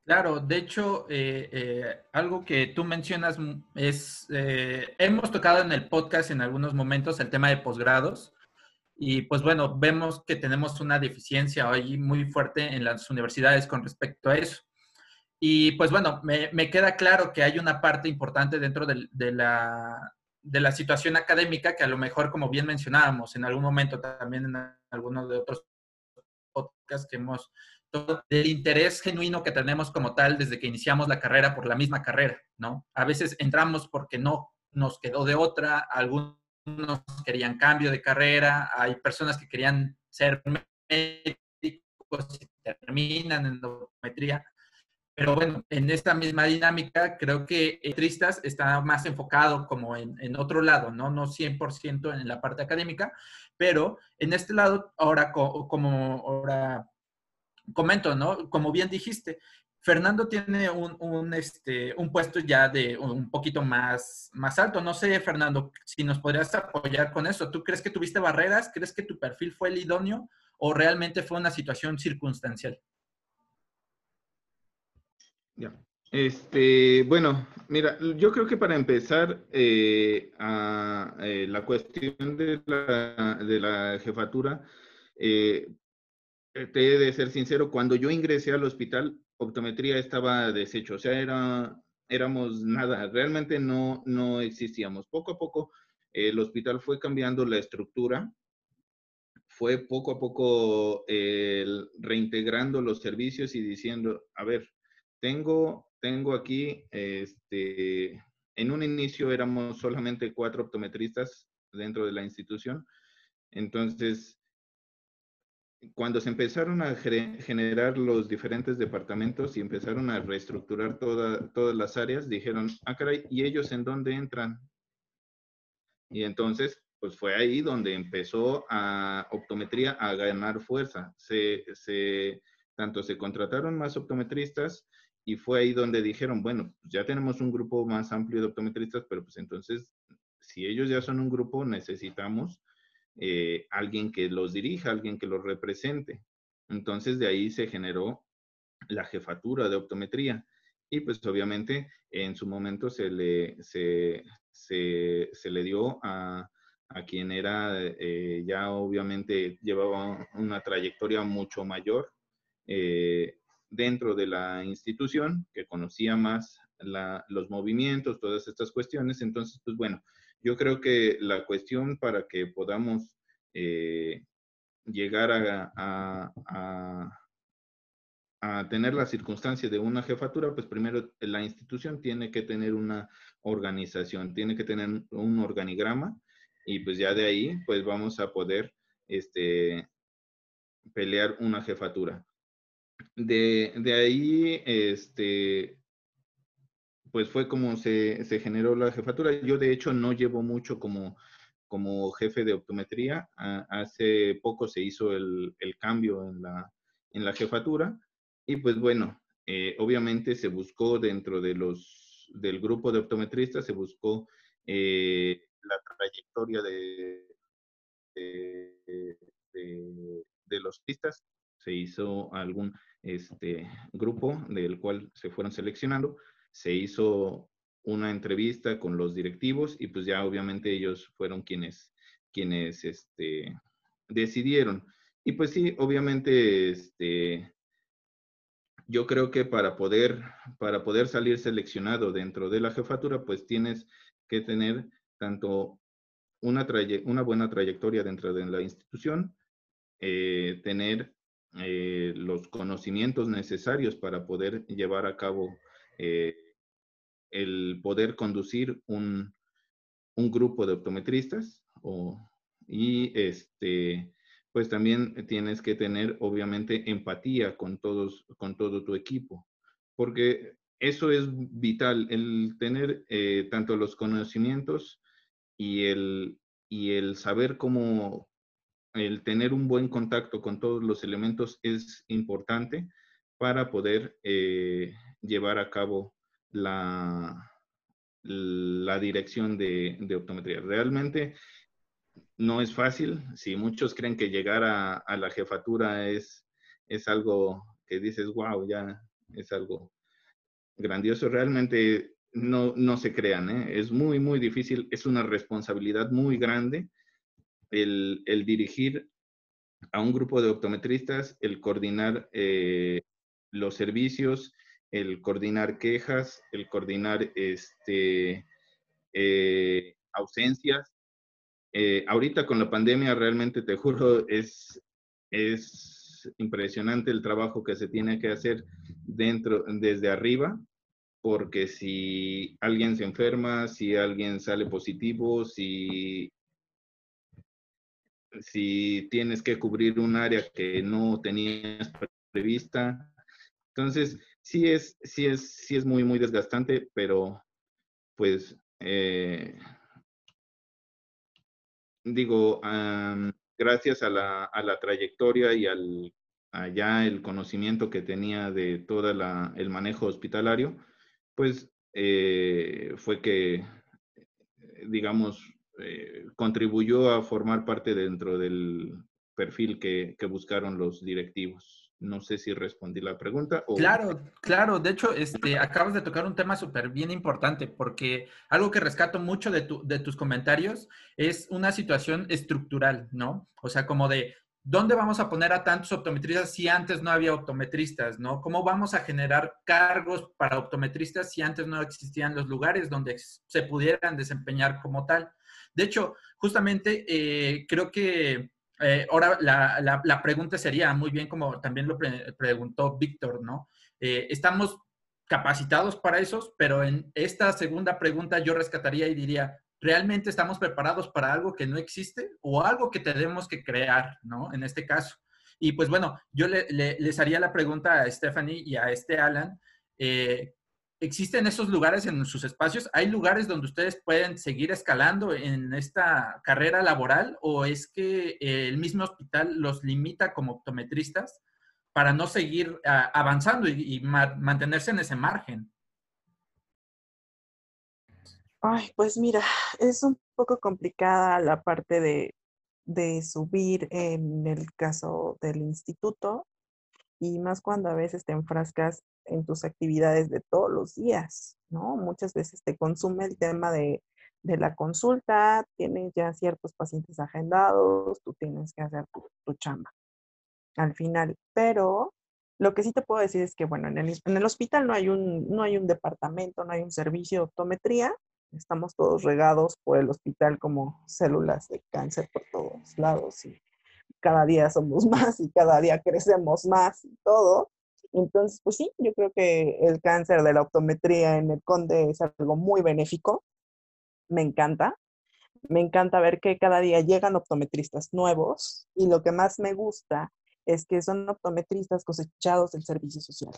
Claro, de hecho, eh, eh, algo que tú mencionas es, eh, hemos tocado en el podcast en algunos momentos el tema de posgrados y pues bueno, vemos que tenemos una deficiencia hoy muy fuerte en las universidades con respecto a eso. Y pues bueno, me, queda claro que hay una parte importante dentro de, la, de la situación académica que a lo mejor, como bien mencionábamos en algún momento también en algunos de otros podcasts que hemos del interés genuino que tenemos como tal desde que iniciamos la carrera por la misma carrera, ¿no? A veces entramos porque no nos quedó de otra, algunos querían cambio de carrera, hay personas que querían ser médicos y terminan en optometría. Pero bueno, en esta misma dinámica, creo que Tristas está más enfocado como en, en otro lado, ¿no? No 100% en la parte académica, pero en este lado, ahora como ahora comento, ¿no? Como bien dijiste, Fernando tiene un, este, un puesto ya de un poquito más, más alto. No sé, Fernando, si nos podrías apoyar con eso. ¿Tú crees que tuviste barreras? ¿Crees que tu perfil fue el idóneo o realmente fue una situación circunstancial? Ya. Este, bueno, mira, yo creo que para empezar, eh, a, eh, la cuestión de la, de la jefatura, eh, te he de ser sincero, cuando yo ingresé al hospital, optometría estaba deshecho, o sea, era, éramos nada, realmente no, no existíamos. Poco a poco el hospital fue cambiando la estructura, fue poco a poco reintegrando los servicios y diciendo, a ver, tengo, tengo aquí, este, en un inicio éramos solamente cuatro optometristas dentro de la institución, entonces cuando se empezaron a generar los diferentes departamentos y empezaron a reestructurar todas las áreas, dijeron, ah, caray, ¿y ellos en dónde entran? Y entonces, pues fue ahí donde empezó a optometría a ganar fuerza. Se, se, tanto se contrataron más optometristas y fue ahí donde dijeron, bueno, pues ya tenemos un grupo más amplio de optometristas, pero pues entonces, si ellos ya son un grupo, necesitamos eh, alguien que los dirija, alguien que los represente. Entonces de ahí se generó la jefatura de optometría y pues obviamente en su momento se le, se, le dio a, quien era eh, ya obviamente llevaba una trayectoria mucho mayor eh, dentro de la institución, que conocía más los movimientos, todas estas cuestiones. Entonces, pues bueno, yo creo que la cuestión para que podamos eh, llegar a, tener la circunstancia de una jefatura, pues primero la institución tiene que tener una organización, tiene que tener un organigrama y pues ya de ahí pues vamos a poder este, pelear una jefatura. De, de ahí, este, pues fue como se, generó la jefatura. Yo de hecho no llevo mucho como, como jefe de optometría. hace poco se hizo el, cambio en la, en la jefatura y pues bueno, eh, obviamente se buscó dentro de los, del grupo de optometristas, se buscó eh, la trayectoria de, de, de, los pistas, se hizo algún este, grupo del cual se fueron seleccionando se hizo una entrevista con los directivos y pues ya obviamente ellos fueron quienes, quienes este, decidieron. Y pues sí, obviamente, este, yo creo que para poder, para poder salir seleccionado dentro de la jefatura, pues tienes que tener tanto una, una buena trayectoria dentro de la institución, eh, tener eh, los conocimientos necesarios para poder llevar a cabo eh, el poder conducir un, grupo de optometristas y este, pues también tienes que tener obviamente empatía con todos, con todo tu equipo, porque eso es vital, el tener eh, tanto los conocimientos y el, y el saber cómo, el tener un buen contacto con todos los elementos es importante para poder eh, llevar a cabo la, la dirección de, optometría. Realmente no es fácil. Si muchos creen que llegar a, la jefatura es, es algo que dices, wow, ya es algo grandioso. Realmente no, no se crean, ¿eh? es muy, muy difícil, es una responsabilidad muy grande el, el dirigir a un grupo de optometristas, el coordinar eh, los servicios, el coordinar quejas, el coordinar este, eh, ausencias. Eh, ahorita con la pandemia realmente te juro es, es impresionante el trabajo que se tiene que hacer dentro, desde arriba, porque si alguien se enferma, si alguien sale positivo, si si tienes que cubrir un área que no tenías prevista. Entonces, sí es, sí es, sí es muy, muy desgastante, pero pues, eh, digo, gracias a la, a la, trayectoria y al allá el conocimiento que tenía de todo el manejo hospitalario, pues eh, fue que, digamos, eh, contribuyó a formar parte dentro del perfil que, buscaron los directivos. No sé si respondí la pregunta. Claro, claro. De hecho, este, acabas de tocar un tema súper bien importante porque algo que rescato mucho de, de tus comentarios es una situación estructural, ¿no? O sea, como de, ¿Dónde vamos a poner a tantos optometristas si antes no había optometristas, no? ¿Cómo vamos a generar cargos para optometristas si antes no existían los lugares donde se pudieran desempeñar como tal? De hecho, justamente eh, creo que eh, ahora la, pregunta sería, muy bien como también lo preguntó Víctor, ¿no? Eh, estamos capacitados para eso, pero en esta segunda pregunta yo rescataría y diría, ¿realmente estamos preparados para algo que no existe o algo que tenemos que crear, ¿no? En este caso. Y pues bueno, yo les haría la pregunta a Stephanie y a este Alan, ¿Existen esos lugares en sus espacios? ¿Hay lugares donde ustedes pueden seguir escalando en esta carrera laboral o es que el mismo hospital los limita como optometristas para no seguir ah, avanzando y, mantenerse en ese margen? Ay, pues mira, es un poco complicada la parte de, de subir en el caso del instituto y más cuando a veces te enfrascas en tus actividades de todos los días, ¿no? Muchas veces te consume el tema de, la consulta, tienes ya ciertos pacientes agendados, tú tienes que hacer tu, chamba al final. Pero lo que sí te puedo decir es que, bueno, en el, en el hospital no hay, un, no hay un departamento, no hay un servicio de optometría, estamos todos regados por el hospital como células de cáncer por todos lados y cada día somos *laughs* más y cada día crecemos más y todo. Entonces, pues sí, yo creo que el cáncer de la optometría en el Conde es algo muy benéfico. Me encanta. Me encanta ver que cada día llegan optometristas nuevos y lo que más me gusta es que son optometristas cosechados del servicio social,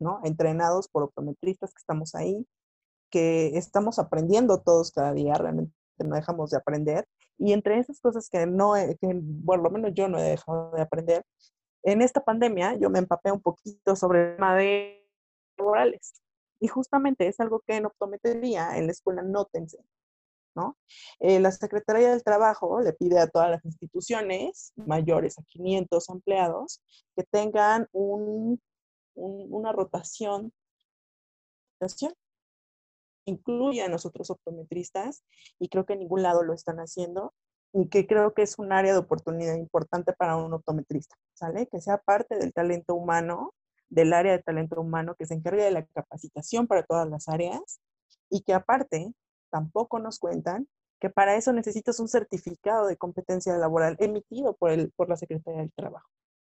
¿no? Entrenados por optometristas que estamos ahí, que estamos aprendiendo todos cada día, realmente no dejamos de aprender. Y entre esas cosas que no, que por lo menos yo no he dejado de aprender, en esta pandemia yo me empapé un poquito sobre el tema de laborales. Y justamente es algo que en optometría en la escuela no te. ¿no? Eh, la Secretaría del Trabajo le pide a todas las instituciones mayores a 500 empleados que tengan un, una rotación incluye a nosotros optometristas y creo que en ningún lado lo están haciendo y que creo que es un área de oportunidad importante para un optometrista, ¿sale? Que sea parte del talento humano, del área de talento humano, que se encargue de la capacitación para todas las áreas y que aparte tampoco nos cuentan que para eso necesitas un certificado de competencia laboral emitido por, el, por la Secretaría del Trabajo,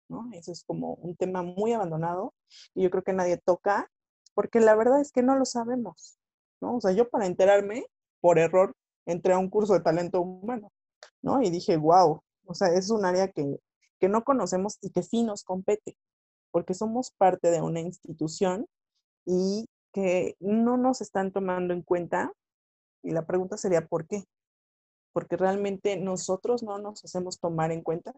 ¿no? Eso es como un tema muy abandonado y yo creo que nadie toca porque la verdad es que no lo sabemos, ¿no? O sea, yo para enterarme, por error, entré a un curso de talento humano ¿no? Y dije, wow, o sea, es un área que, no conocemos y que sí nos compete, porque somos parte de una institución y que no nos están tomando en cuenta. Y la pregunta sería, ¿por qué? Porque realmente nosotros no nos hacemos tomar en cuenta.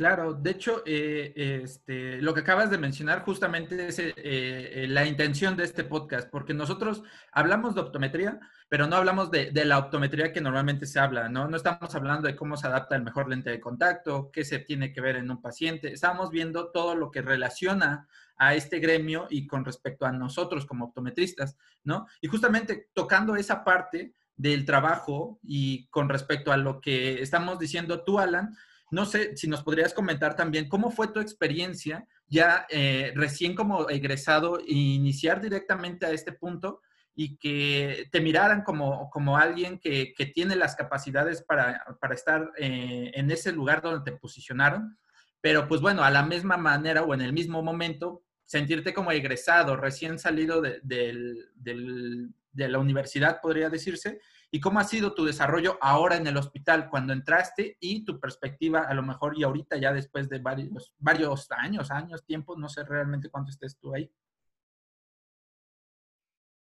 Claro, de hecho, eh, este, lo que acabas de mencionar justamente es eh, eh, la intención de este podcast, porque nosotros hablamos de optometría, pero no hablamos de, la optometría que normalmente se habla, ¿no? No estamos hablando de cómo se adapta el mejor lente de contacto, qué se tiene que ver en un paciente, estamos viendo todo lo que relaciona a este gremio y con respecto a nosotros como optometristas, ¿no? Y justamente tocando esa parte del trabajo y con respecto a lo que estamos diciendo tú, Alan, no sé si nos podrías comentar también cómo fue tu experiencia ya eh, recién como egresado iniciar directamente a este punto y que te miraran como, como alguien que, tiene las capacidades para, estar eh, en ese lugar donde te posicionaron, pero pues bueno, a la misma manera o en el mismo momento, sentirte como egresado, recién salido de, de la universidad, podría decirse, y cómo ha sido tu desarrollo ahora en el hospital cuando entraste y tu perspectiva a lo mejor y ahorita ya después de varios, varios años, años, tiempos, no sé realmente cuánto estés tú ahí.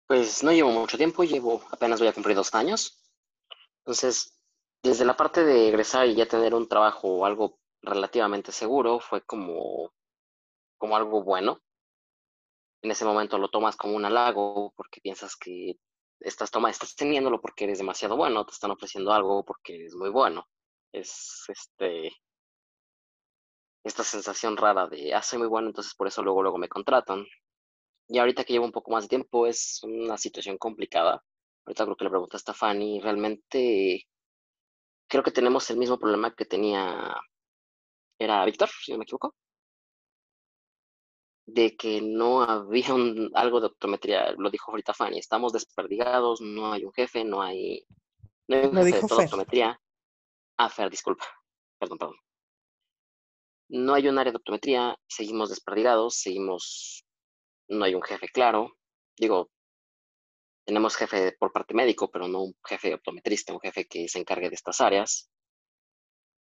Pues no llevo mucho tiempo, llevo apenas voy a cumplir dos años. Entonces, desde la parte de egresar y ya tener un trabajo o algo relativamente seguro fue como, como algo bueno. En ese momento lo tomas como un halago porque piensas que estás, toma, estás teniéndolo porque eres demasiado bueno, te están ofreciendo algo porque eres muy bueno. Es este esta sensación rara de, ah, soy muy bueno, entonces por eso luego, luego me contratan. Y ahorita que llevo un poco más de tiempo es una situación complicada. Ahorita creo que le preguntaste a Fanny, realmente creo que tenemos el mismo problema que tenía, era Víctor, si no me equivoco de que no había un, algo de optometría, lo dijo ahorita Fanny, estamos desperdigados, no hay un jefe, no hay, no hay un jefe de optometría. Ah, Fer, disculpa, perdón, perdón. No hay un área de optometría, seguimos desperdigados, seguimos, no hay un jefe claro. Digo, tenemos jefe por parte médico, pero no un jefe optometrista, un jefe que se encargue de estas áreas.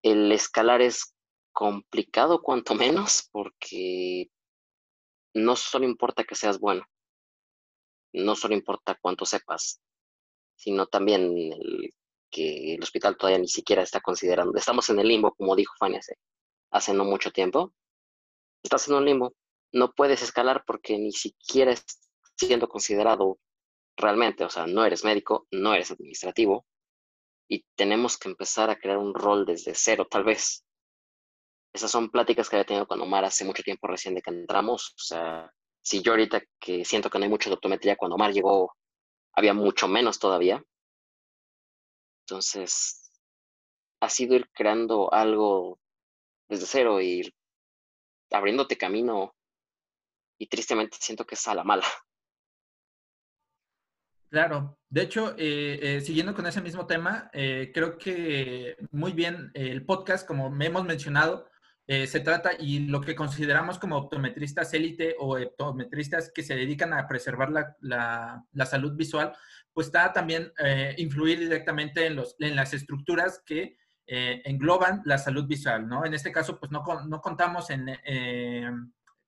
El escalar es complicado cuanto menos porque no solo importa que seas bueno, no solo importa cuánto sepas, sino también que el hospital todavía ni siquiera está considerando. Estamos en el limbo, como dijo Fanny hace, no mucho tiempo. Estás en un limbo. No puedes escalar porque ni siquiera estás siendo considerado realmente. O sea, no eres médico, no eres administrativo. Y tenemos que empezar a crear un rol desde cero, tal vez. Esas son pláticas que había tenido con Omar hace mucho tiempo recién de que entramos. O sea, si yo ahorita que siento que no hay mucha optometría, cuando Omar llegó había mucho menos todavía. Entonces, ha sido ir creando algo desde cero, ir abriéndote camino y tristemente siento que es a la mala. Claro, de hecho, eh, eh, siguiendo con ese mismo tema, eh, creo que muy bien el podcast, como me hemos mencionado, eh, se trata y lo que consideramos como optometristas élite o optometristas que se dedican a preservar la, la, salud visual, pues está también eh, influir directamente en, los, en las estructuras que eh, engloban la salud visual, ¿no? En este caso, pues no, no contamos en,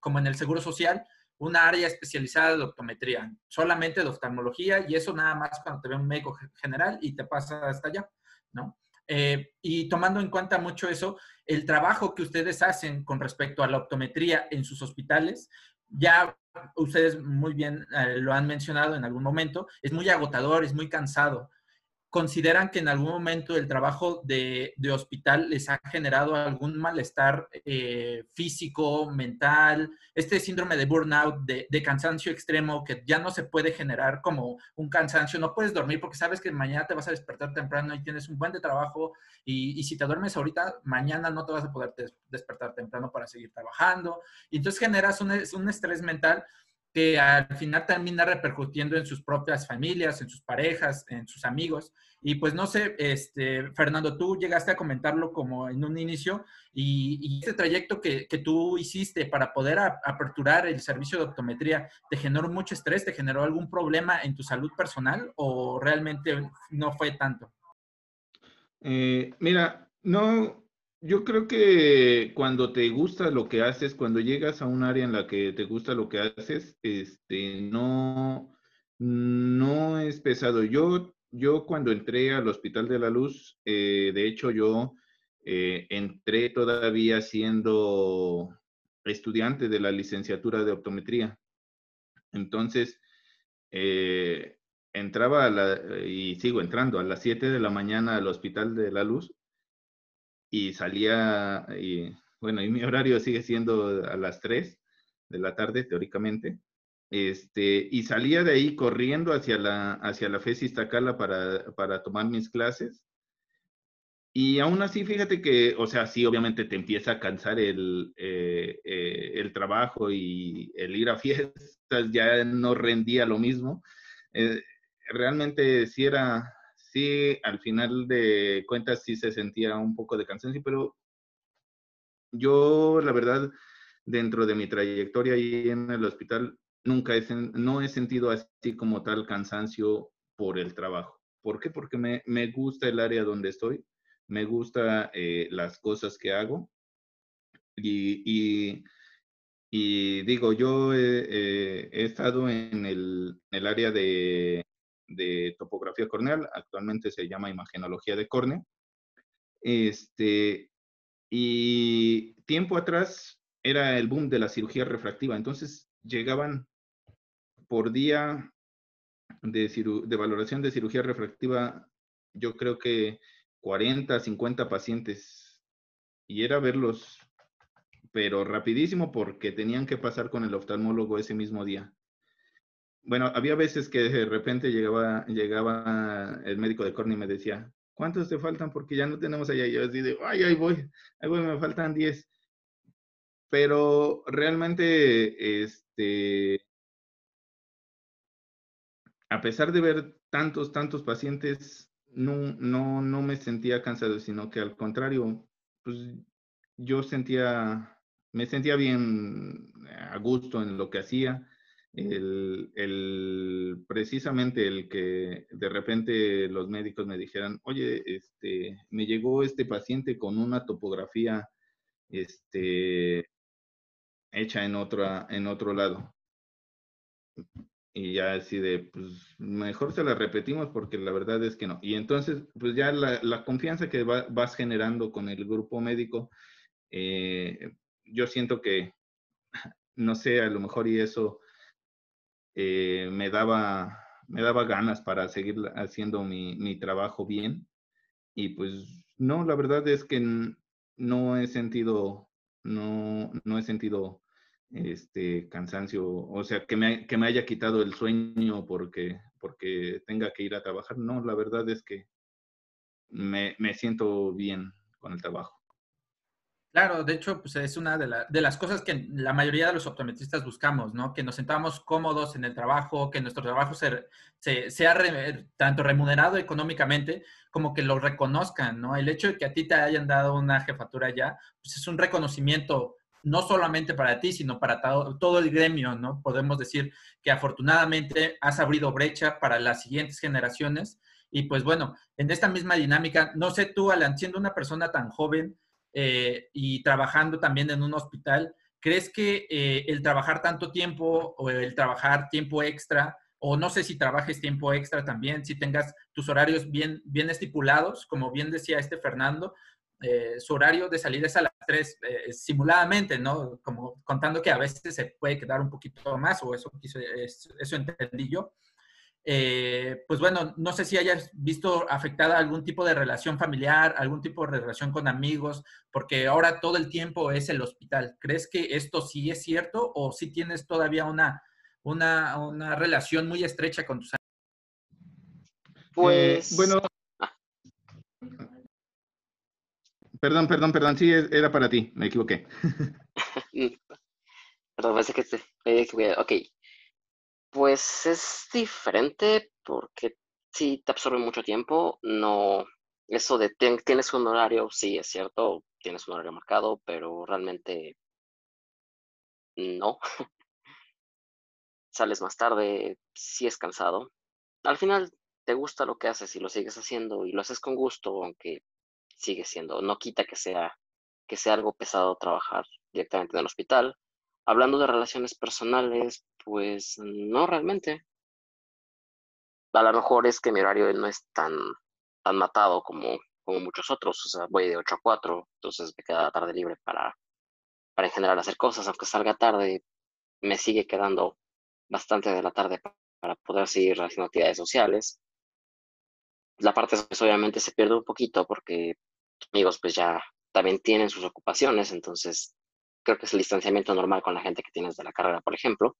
como en el Seguro Social, una área especializada de optometría, solamente de oftalmología y eso nada más cuando te ve un médico general y te pasa hasta allá, ¿no? Eh, y tomando en cuenta mucho eso, el trabajo que ustedes hacen con respecto a la optometría en sus hospitales, ya ustedes muy bien eh, lo han mencionado en algún momento, es muy agotador, es muy cansado consideran que en algún momento el trabajo de, hospital les ha generado algún malestar eh, físico, mental, este síndrome de burnout, de, cansancio extremo que ya no se puede generar como un cansancio, no puedes dormir porque sabes que mañana te vas a despertar temprano y tienes un buen de trabajo y, si te duermes ahorita, mañana no te vas a poder despertar temprano para seguir trabajando. Y entonces generas un, un estrés mental que al final termina repercutiendo en sus propias familias, en sus parejas, en sus amigos. Y pues no sé, este, Fernando, tú llegaste a comentarlo como en un inicio y, este trayecto que, que, tú hiciste para poder aperturar el servicio de optometría, ¿te generó mucho estrés? ¿Te generó algún problema en tu salud personal o realmente no fue tanto? Eh, mira, no, yo creo que cuando te gusta lo que haces, cuando llegas a un área en la que te gusta lo que haces, este, no, no es pesado. Yo, yo cuando entré al Hospital de la Luz, eh, de hecho yo eh, entré todavía siendo estudiante de la licenciatura de optometría. Entonces, eh, entraba a la, y sigo entrando a las 7 de la mañana al Hospital de la Luz y salía, y, bueno, y mi horario sigue siendo a las 3 de la tarde, teóricamente. Este, y salía de ahí corriendo hacia la, hacia la FES Iztacala para, para tomar mis clases. Y aún así, fíjate que, o sea, sí, obviamente te empieza a cansar el, eh, eh, el trabajo y el ir a fiestas ya no rendía lo mismo. Eh, realmente sí era, sí, al final de cuentas sí se sentía un poco de cansancio, pero yo, la verdad, dentro de mi trayectoria ahí en el hospital, nunca he, no he sentido así como tal cansancio por el trabajo. ¿Por qué? Porque me, me gusta el área donde estoy, me gusta eh, las cosas que hago y, y, digo, yo he, he estado en el, el área de, de, topografía corneal, actualmente se llama imagenología de córnea. Este, y tiempo atrás era el boom de la cirugía refractiva, entonces llegaban por día de, de valoración de cirugía refractiva, yo creo que 40, 50 pacientes, y era verlos, pero rapidísimo porque tenían que pasar con el oftalmólogo ese mismo día. Bueno, había veces que de repente llegaba, llegaba el médico de córnea y me decía, ¿cuántos te faltan? Porque ya no tenemos allá. Y yo así de, ay, ahí voy, ahí voy, me faltan 10. Pero realmente, este, a pesar de ver tantos, tantos pacientes, no, no, no me sentía cansado, sino que al contrario, pues yo sentía, me sentía bien a gusto en lo que hacía. El, el, precisamente el que de repente los médicos me dijeran, oye, este, me llegó este paciente con una topografía este, hecha en, otra, en otro lado y ya así de, pues mejor se la repetimos porque la verdad es que no. Y entonces, pues ya la, la confianza que vas generando con el grupo médico, eh, yo siento que, no sé, a lo mejor y eso eh, me, daba, me daba ganas para seguir haciendo mi, mi trabajo bien. Y pues no, la verdad es que no he sentido, no, no he sentido este cansancio, o sea, que me, que me haya quitado el sueño porque, porque tenga que ir a trabajar. No, la verdad es que me, me siento bien con el trabajo. Claro, de hecho, pues es una de, las cosas que la mayoría de los optometristas buscamos, ¿no? Que nos sentamos cómodos en el trabajo, que nuestro trabajo se, sea tanto remunerado económicamente como que lo reconozcan, ¿no? El hecho de que a ti te hayan dado una jefatura ya, pues es un reconocimiento no solamente para ti, sino para todo el gremio, ¿no? Podemos decir que afortunadamente has abrido brecha para las siguientes generaciones. Y pues bueno, en esta misma dinámica, no sé tú, Alan, siendo una persona tan joven eh, y trabajando también en un hospital, ¿crees que eh, el trabajar tanto tiempo o el trabajar tiempo extra, o no sé si trabajes tiempo extra también, si tengas tus horarios bien, bien estipulados, como bien decía este Fernando, eh, su horario de salida es a las 3 eh, simuladamente, ¿no? Como contando que a veces se puede quedar un poquito más, o eso, eso entendí yo. Eh, pues bueno, no sé si hayas visto afectada algún tipo de relación familiar, algún tipo de relación con amigos, porque ahora todo el tiempo es el hospital. ¿Crees que esto sí es cierto o si sí tienes todavía una, una, una relación muy estrecha con tus amigos? Pues, bueno, Perdón, perdón, perdón, sí, era para ti, me equivoqué. *laughs* perdón, parece que te Ok. Pues es diferente porque si te absorbe mucho tiempo, no. Eso de tienes un horario, sí, es cierto, tienes un horario marcado, pero realmente no. Sales más tarde, sí es cansado. Al final te gusta lo que haces y lo sigues haciendo y lo haces con gusto, aunque sigue siendo, no quita que sea, que sea algo pesado trabajar directamente en el hospital. Hablando de relaciones personales, pues no realmente. A lo mejor es que mi horario no es tan, tan matado como, como muchos otros, o sea, voy de 8 a 4, entonces me queda tarde libre para, para en general hacer cosas, aunque salga tarde, me sigue quedando bastante de la tarde para poder seguir haciendo actividades sociales. La parte pues, obviamente se pierde un poquito porque amigos pues ya también tienen sus ocupaciones, entonces creo que es el distanciamiento normal con la gente que tienes de la carrera, por ejemplo.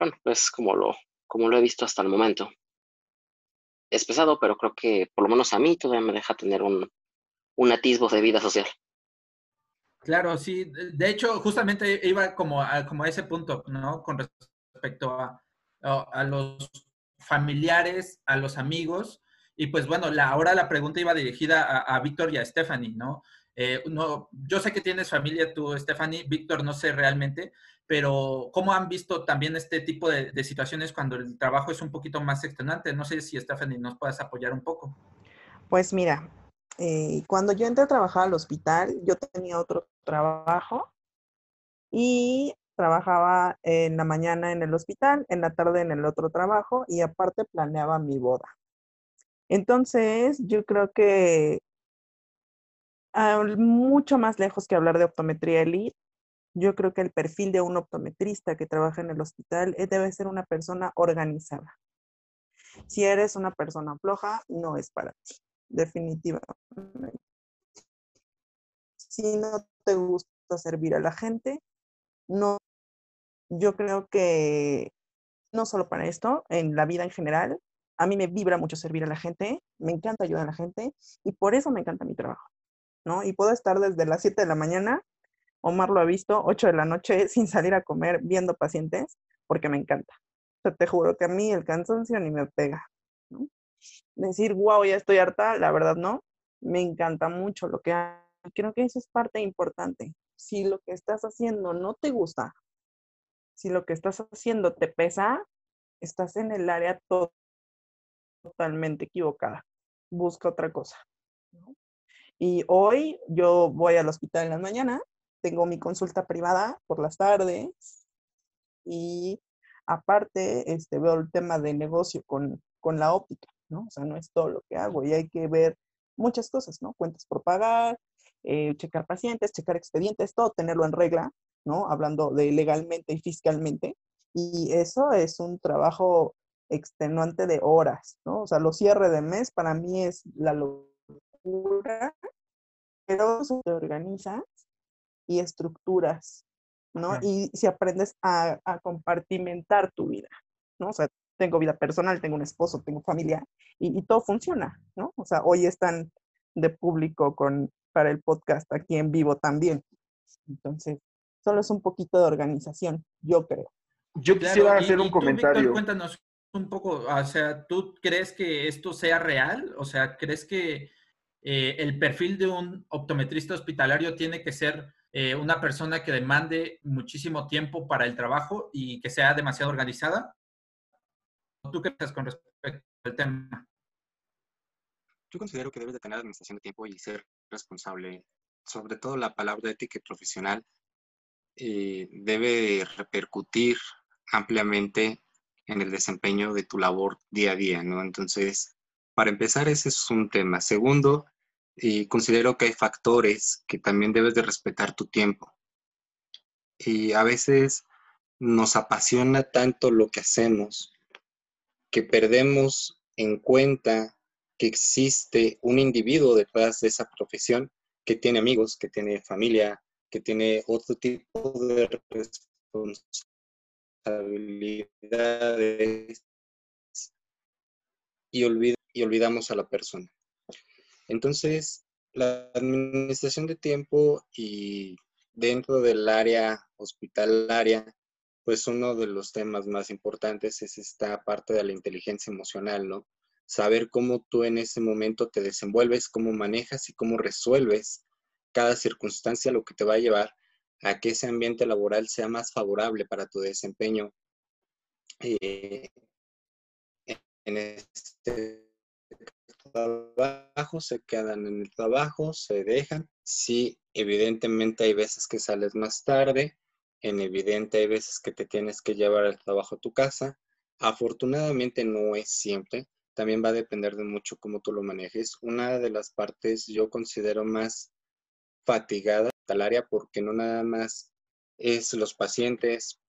Bueno, pues como lo, como lo he visto hasta el momento. Es pesado, pero creo que por lo menos a mí todavía me deja tener un, un atisbo de vida social. Claro, sí. De hecho, justamente iba como a, como a ese punto, ¿no? Con respecto a, a, los familiares, a los amigos. Y pues bueno, la, ahora la pregunta iba dirigida a, Víctor y a Stephanie, ¿no? Eh, no, yo sé que tienes familia tú, Stephanie, Víctor, no sé realmente, pero ¿cómo han visto también este tipo de, situaciones cuando el trabajo es un poquito más extenuante? No sé si, Stephanie, nos puedes apoyar un poco. Pues mira, eh, cuando yo entré a trabajar al hospital, yo tenía otro trabajo y trabajaba en la mañana en el hospital, en la tarde en el otro trabajo y aparte planeaba mi boda. Entonces, yo creo que Ah, mucho más lejos que hablar de optometría elite, yo creo que el perfil de un optometrista que trabaja en el hospital eh, debe ser una persona organizada. Si eres una persona floja, no es para ti, definitivamente. Si no te gusta servir a la gente, no. Yo creo que no solo para esto, en la vida en general, a mí me vibra mucho servir a la gente, me encanta ayudar a la gente y por eso me encanta mi trabajo. ¿No? Y puedo estar desde las 7 de la mañana, Omar lo ha visto, 8 de la noche *laughs* sin salir a comer viendo pacientes, porque me encanta. Te juro que a mí el cansancio ni me pega. Decir, wow, ya estoy harta, la verdad no. Me encanta mucho lo que hago. Creo que eso es parte importante. Si lo que estás haciendo no te gusta, si lo que estás haciendo te pesa, estás en el área totalmente equivocada. Busca otra cosa. Y hoy yo voy al hospital en la mañana, tengo mi consulta privada por las tardes y aparte este, veo el tema de negocio con, con la óptica, ¿no? O sea, no es todo lo que hago y hay que ver muchas cosas, ¿no? Cuentas por pagar, eh, checar pacientes, checar expedientes, todo tenerlo en regla, ¿no? Hablando de legalmente y fiscalmente. Y eso es un trabajo extenuante de horas, ¿no? O sea, los cierre de mes para mí es la pero te organizas y estructuras, ¿no? Y si aprendes a, compartimentar tu vida, ¿no? O sea, tengo vida personal, tengo un esposo, tengo familia y, todo funciona, ¿no? O sea, hoy están de público con, para el podcast aquí en vivo también. Entonces, solo es un poquito de organización, yo creo. Yo quisiera hacer un comentario. cuéntanos un poco, o sea, ¿tú crees que esto sea real? O sea, ¿crees que eh, el perfil de un optometrista hospitalario tiene que ser eh, una persona que demande muchísimo tiempo para el trabajo y que sea demasiado organizada? ¿Tú qué piensas con respecto al tema? Yo considero que debes de tener administración de tiempo y ser responsable. Sobre todo la palabra ética profesional eh, debe repercutir ampliamente en el desempeño de tu labor día a día, ¿no? Entonces, para empezar, ese es un tema. Segundo, y considero que hay factores que también debes de respetar tu tiempo. Y a veces nos apasiona tanto lo que hacemos que perdemos en cuenta que existe un individuo detrás de esa profesión que tiene amigos, que tiene familia, que tiene otro tipo de responsabilidades y, y olvidamos a la persona. Entonces, la administración de tiempo y dentro del área hospitalaria, pues uno de los temas más importantes es esta parte de la inteligencia emocional, ¿no? Saber cómo tú en ese momento te desenvuelves, cómo manejas y cómo resuelves cada circunstancia, lo que te va a llevar a que ese ambiente laboral sea más favorable para tu desempeño eh, en este trabajo, se quedan en el trabajo, se dejan. Sí, evidentemente hay veces que sales más tarde, en evidente hay veces que te tienes que llevar el trabajo a tu casa. Afortunadamente no es siempre, también va a depender de mucho cómo tú lo manejes. Una de las partes yo considero más fatigada tal área porque no nada más es los pacientes,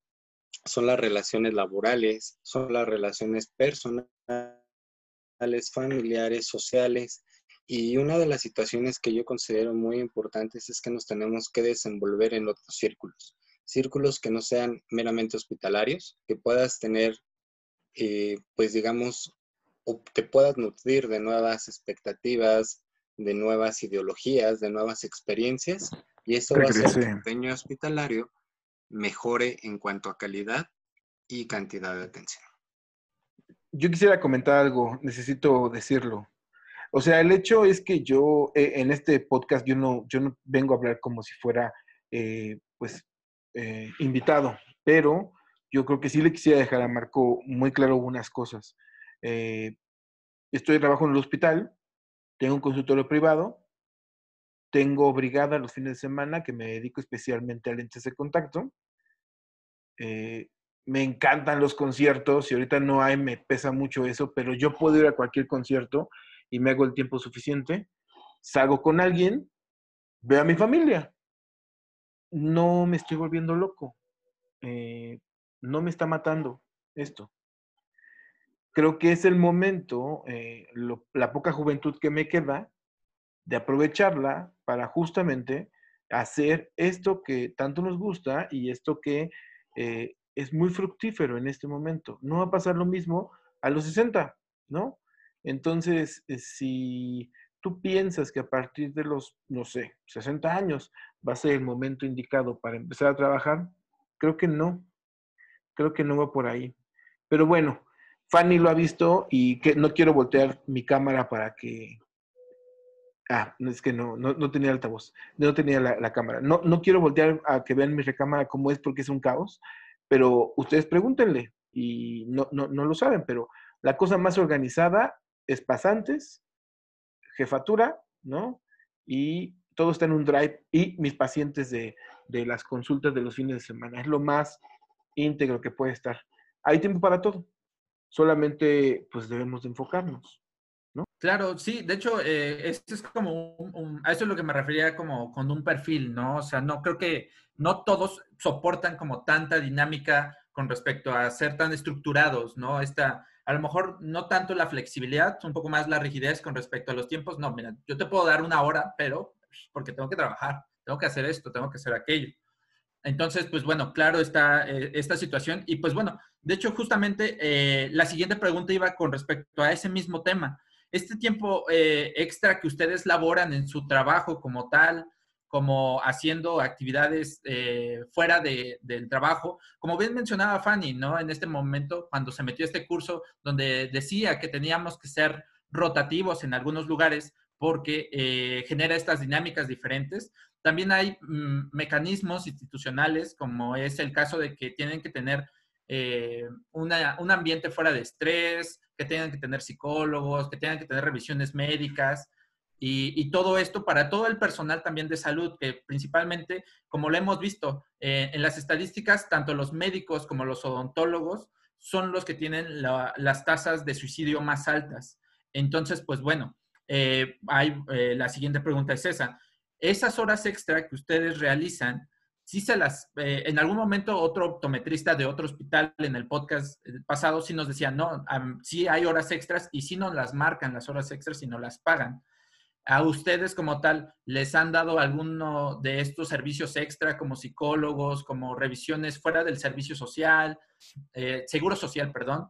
son las relaciones laborales, son las relaciones personales, familiares, sociales. Y una de las situaciones que yo considero muy importantes es que nos tenemos que desenvolver en otros círculos. Círculos que no sean meramente hospitalarios, que puedas tener, eh, pues digamos, o te puedas nutrir de nuevas expectativas, de nuevas ideologías, de nuevas experiencias. Y eso va a hacer que el desempeño hospitalario mejore en cuanto a calidad y cantidad de atención. Yo quisiera comentar algo, necesito decirlo. O sea, el hecho es que yo eh, en este podcast yo no, yo no vengo a hablar como si fuera, eh, pues, eh, invitado, pero yo creo que sí le quisiera dejar a Marco muy claro algunas cosas. estoy trabajo en el hospital, tengo un consultorio privado, tengo brigada los fines de semana que me dedico especialmente a lentes de contacto. Eh, me encantan los conciertos y ahorita no hay, me pesa mucho eso, pero yo puedo ir a cualquier concierto y me hago el tiempo suficiente. Salgo con alguien, veo a mi familia. No me estoy volviendo loco. Eh, no me está matando esto. Creo que es el momento, eh, la poca juventud que me queda, de aprovecharla para justamente hacer esto que tanto nos gusta y esto que eh, es muy fructífero en este momento. No va a pasar lo mismo a los 60, ¿no? Entonces, eh, si tú piensas que a partir de los, no sé, 60 años va a ser el momento indicado para empezar a trabajar, creo que no. Creo que no va por ahí. Pero bueno, Fanny lo ha visto y que no quiero voltear mi cámara para que Ah, es que no, no, tenía altavoz, no tenía la, cámara. No, no quiero voltear a que vean mi recámara cómo es porque es un caos, pero ustedes pregúntenle y no, no, no lo saben, pero la cosa más organizada es pasantes, jefatura, ¿no? Y todo está en un drive y mis pacientes de, de las consultas de los fines de semana. Es lo más íntegro que puede estar. Hay tiempo para todo. Solamente pues debemos de enfocarnos. Claro, sí, de hecho, eh, esto es como un, a eso es lo que me refería como con un perfil, ¿no? O sea, no creo que no todos soportan como tanta dinámica con respecto a ser tan estructurados, ¿no? Esta, a lo mejor no tanto la flexibilidad, un poco más la rigidez con respecto a los tiempos. No, mira, yo te puedo dar una hora, pero porque tengo que trabajar, tengo que hacer esto, tengo que hacer aquello. Entonces, pues bueno, claro está eh, esta situación. Y pues bueno, de hecho, justamente eh, la siguiente pregunta iba con respecto a ese mismo tema este tiempo eh, extra que ustedes laboran en su trabajo como tal, como haciendo actividades eh, fuera del trabajo, como bien mencionaba Fanny, ¿no? En este momento, cuando se metió este curso, donde decía que teníamos que ser rotativos en algunos lugares porque eh, genera estas dinámicas diferentes. También hay mm, mecanismos institucionales, como es el caso de que tienen que tener un ambiente fuera de estrés, que tengan que tener psicólogos, que tengan que tener revisiones médicas y, todo esto para todo el personal también de salud, que principalmente, como lo hemos visto eh, en las estadísticas, tanto los médicos como los odontólogos son los que tienen las tasas de suicidio más altas. Entonces, pues bueno, eh, hay, eh, la siguiente pregunta es esa. Esas horas extra que ustedes realizan, sí se las, eh, en algún momento otro optometrista de otro hospital en el podcast pasado sí nos decía, no, sí hay horas extras y sí nos las marcan las horas extras y no las pagan. ¿A ustedes como tal les han dado alguno de estos servicios extra como psicólogos, como revisiones fuera del servicio social, eh, seguro social, perdón?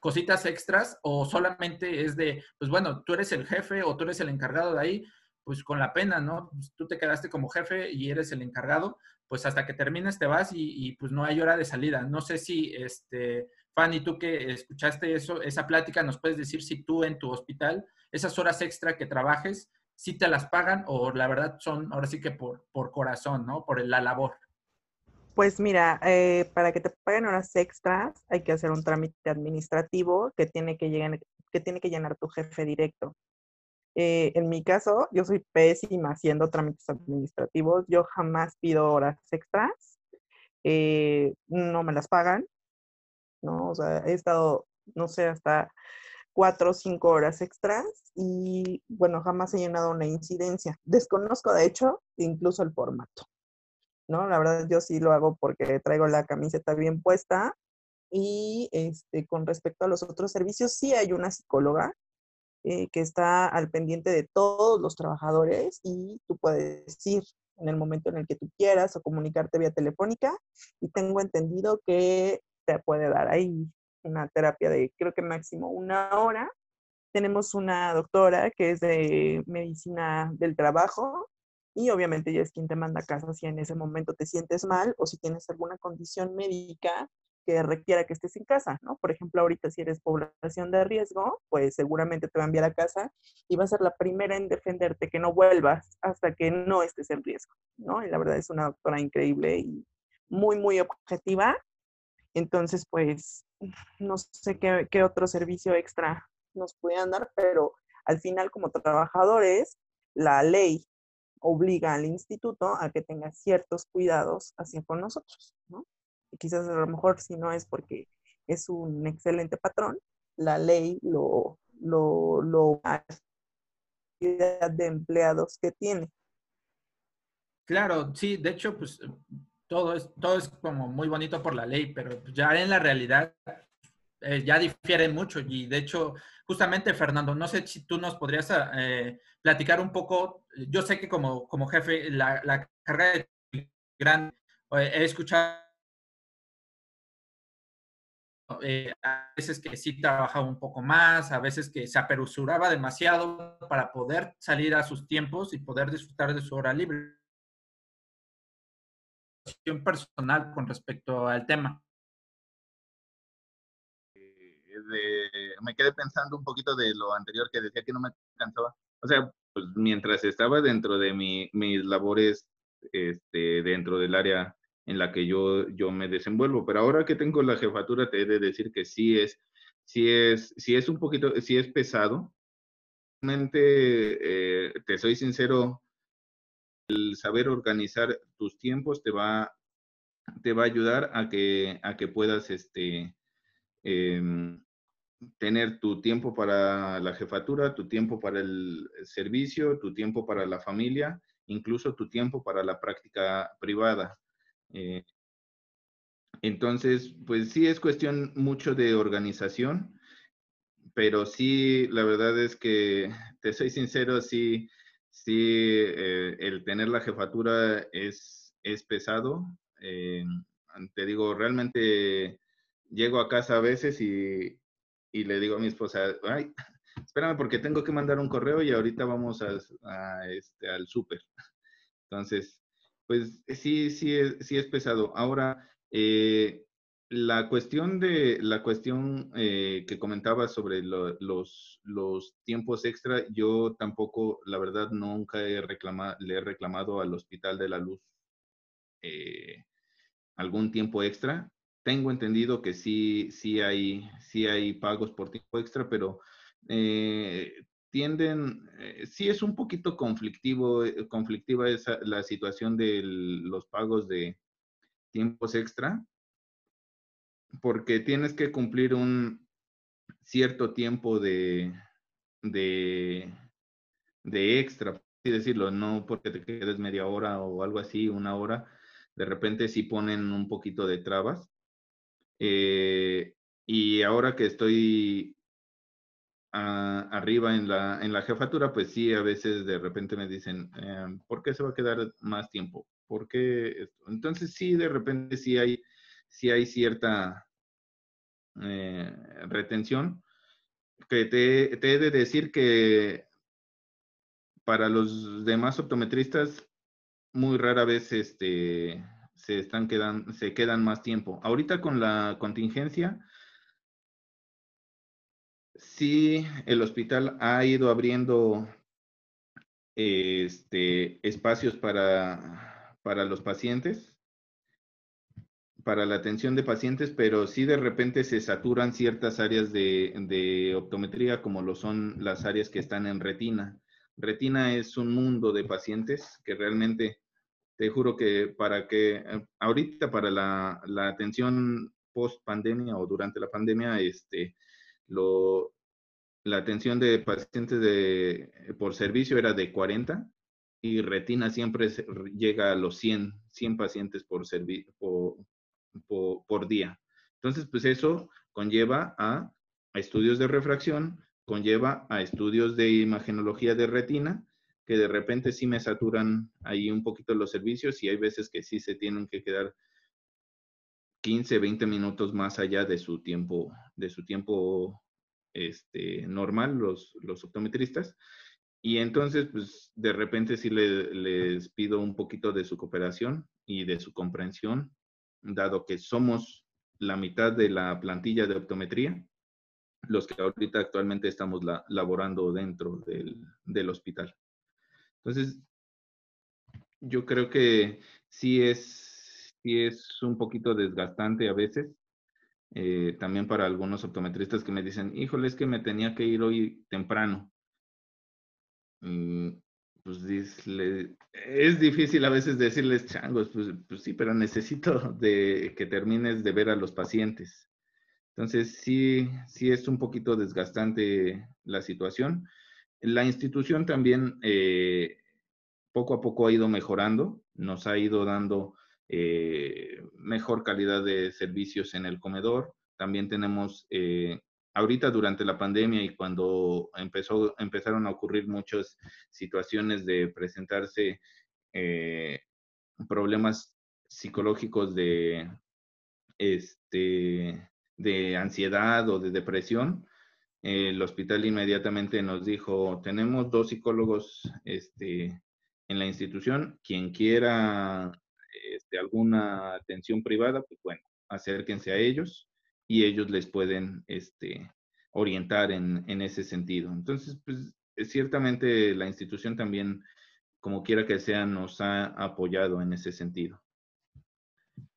cositas extras o solamente es de, pues bueno, tú eres el jefe o tú eres el encargado de ahí, pues con la pena, ¿no? Pues tú te quedaste como jefe y eres el encargado, pues hasta que termines te vas y, pues no hay hora de salida. No sé si, este, Fanny, tú que escuchaste eso, esa plática, nos puedes decir si tú en tu hospital, esas horas extra que trabajes, si te las pagan o la verdad son ahora sí que por, por corazón, ¿no? Por la labor. Pues mira, eh, para que te paguen horas extras hay que hacer un trámite administrativo que tiene que, llegar, que tiene que llenar tu jefe directo. Eh, en mi caso, yo soy pésima haciendo trámites administrativos. Yo jamás pido horas extras. Eh, no me las pagan. ¿no? O sea, he estado, no sé, hasta cuatro o cinco horas extras y bueno, jamás he llenado una incidencia. Desconozco de hecho incluso el formato. ¿No? La verdad yo sí lo hago porque traigo la camiseta bien puesta y este, con respecto a los otros servicios, sí hay una psicóloga eh, que está al pendiente de todos los trabajadores y tú puedes ir en el momento en el que tú quieras o comunicarte vía telefónica y tengo entendido que te puede dar ahí una terapia de creo que máximo una hora. Tenemos una doctora que es de medicina del trabajo y obviamente ella es quien te manda a casa si en ese momento te sientes mal o si tienes alguna condición médica que requiera que estés en casa, ¿no? Por ejemplo, ahorita si eres población de riesgo, pues seguramente te va a enviar a casa y va a ser la primera en defenderte que no vuelvas hasta que no estés en riesgo, ¿no? Y la verdad es una doctora increíble y muy, muy objetiva. Entonces, pues, no sé qué, otro servicio extra nos pudieran dar, pero al final, como trabajadores, la ley obliga al instituto a que tenga ciertos cuidados así con nosotros, ¿no? Quizás a lo mejor si no es porque es un excelente patrón, la ley lo, lo, lo de empleados que tiene. Claro, sí, de hecho, pues todo es, todo es como muy bonito por la ley, pero ya en la realidad eh, ya difiere mucho. Y de hecho, justamente, Fernando, no sé si tú nos podrías eh, platicar un poco. Yo sé que como, como jefe, la, la carrera de gran, he escuchado eh, a veces que sí trabajaba un poco más, a veces que se apresuraba demasiado para poder salir a sus tiempos y poder disfrutar de su hora libre. personal con respecto al tema. Eh, me quedé pensando un poquito de lo anterior que decía que no me cansaba. O sea, pues mientras estaba dentro de mi, mis labores este, dentro del área en la que yo, yo me desenvuelvo. Pero ahora que tengo la jefatura, te he de decir que sí es, sí es, sí es un poquito, sí es pesado. Realmente, eh, te soy sincero, el saber organizar tus tiempos te va, te va a ayudar a que, a que puedas este, em, tener tu tiempo para la jefatura, tu tiempo para el servicio, tu tiempo para la familia, incluso tu tiempo para la práctica privada. Eh, entonces, pues sí es cuestión mucho de organización, pero sí, la verdad es que, te soy sincero, sí, sí, eh, el tener la jefatura es, es pesado. Eh, te digo, realmente llego a casa a veces y, y, le digo a mi esposa, ay, espérame porque tengo que mandar un correo y ahorita vamos este, al súper. Entonces, pues eh, sí, sí sí es pesado. Ahora, eh, la cuestión de la cuestión eh, que comentaba sobre los, los tiempos extra, yo tampoco, la verdad, nunca he reclamado, le he reclamado al Hospital de la Luz algún tiempo extra. Tengo entendido que sí, sí hay, sí hay pagos por tiempo extra, pero tienden, eh, sí es un poquito conflictivo, eh, conflictiva esa, la situación de los pagos de tiempos extra, porque tienes que cumplir un cierto tiempo de, de, de extra, así decirlo, no porque te quedes media hora o algo así, una hora, de repente sí ponen un poquito de trabas. Eh, y ahora que estoy arriba en la, en la jefatura, pues sí, a veces de repente me dicen, em, ¿por qué se va a quedar más tiempo? ¿Por qué Entonces sí, de repente sí hay, sí hay cierta eh, retención, que te, te he de decir que para los demás optometristas muy rara vez este, se están quedan, se quedan más tiempo. Ahorita con la contingencia, sí, el hospital ha ido abriendo este, espacios para, los pacientes, para la atención de pacientes, pero sí de repente se saturan ciertas áreas de, de optometría, como lo son las áreas que están en retina. Retina es un mundo de pacientes que realmente, te juro que para que, eh, ahorita para la, la atención post pandemia o durante la pandemia, este, lo, la atención de pacientes de, por servicio era de 40 y retina siempre llega a los 100, 100 pacientes por, por, por, día. Entonces, pues eso conlleva a, a estudios de refracción, conlleva a estudios de imagenología de retina, que de repente sí me saturan ahí un poquito los servicios y hay veces que sí se tienen que quedar 15, 20 minutos más allá de su tiempo, de su tiempo este, normal, los, los optometristas. Y entonces, pues de repente sí les pido un poquito de su cooperación y de su comprensión, dado que somos la mitad de la plantilla de optometría, los que ahorita actualmente estamos laborando dentro del, del hospital. Entonces, yo creo que sí es, sí es un poquito desgastante a veces, eh, también para algunos optometristas que me dicen, híjole, es que me tenía que ir hoy temprano. pues es difícil a veces decirles, changos, pues, pues, sí, pero necesito de que termines de ver a los pacientes. Entonces, sí, sí es un poquito desgastante la situación. La institución también eh, poco a poco ha ido mejorando, nos ha ido dando eh, mejor calidad de servicios en el comedor. También tenemos, eh, ahorita durante la pandemia y cuando empezó, empezaron a ocurrir muchas situaciones de presentarse eh, problemas psicológicos de, este, de ansiedad o de depresión, el hospital inmediatamente nos dijo, tenemos dos psicólogos este, en la institución, quien quiera este, alguna atención privada, pues bueno, acérquense a ellos y ellos les pueden este, orientar en, en ese sentido. Entonces, pues ciertamente la institución también, como quiera que sea, nos ha apoyado en ese sentido.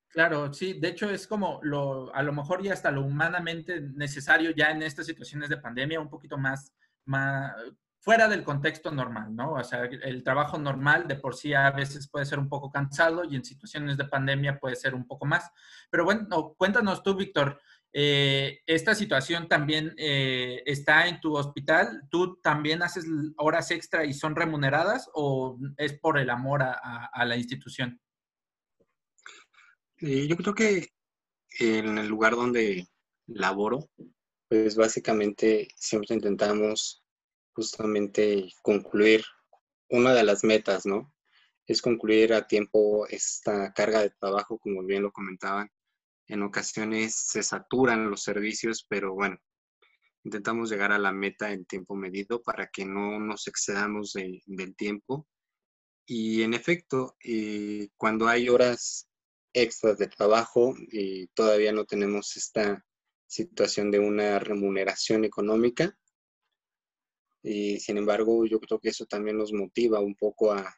Claro, sí, de hecho es como lo, a lo mejor ya hasta lo humanamente necesario ya en estas situaciones de pandemia, un poquito más, fuera del contexto normal, ¿no? O sea, el trabajo normal de por sí a veces puede ser un poco cansado y en situaciones de pandemia puede ser un poco más. Pero bueno, cuéntanos tú, Víctor, eh, esta situación también eh, está en tu hospital. ¿Tú también haces horas extra y son remuneradas o es por el amor a, la institución? yo creo que en el lugar donde laboro, pues básicamente siempre intentamos justamente concluir una de las metas, ¿no? Es concluir a tiempo esta carga de trabajo, como bien lo comentaban. En ocasiones se saturan los servicios, pero bueno, intentamos llegar a la meta en tiempo medido para que no nos excedamos del tiempo. Y en efecto, eh, cuando hay horas extras de trabajo y todavía no tenemos esta situación de una remuneración económica, y sin embargo, yo creo que eso también nos motiva un poco a,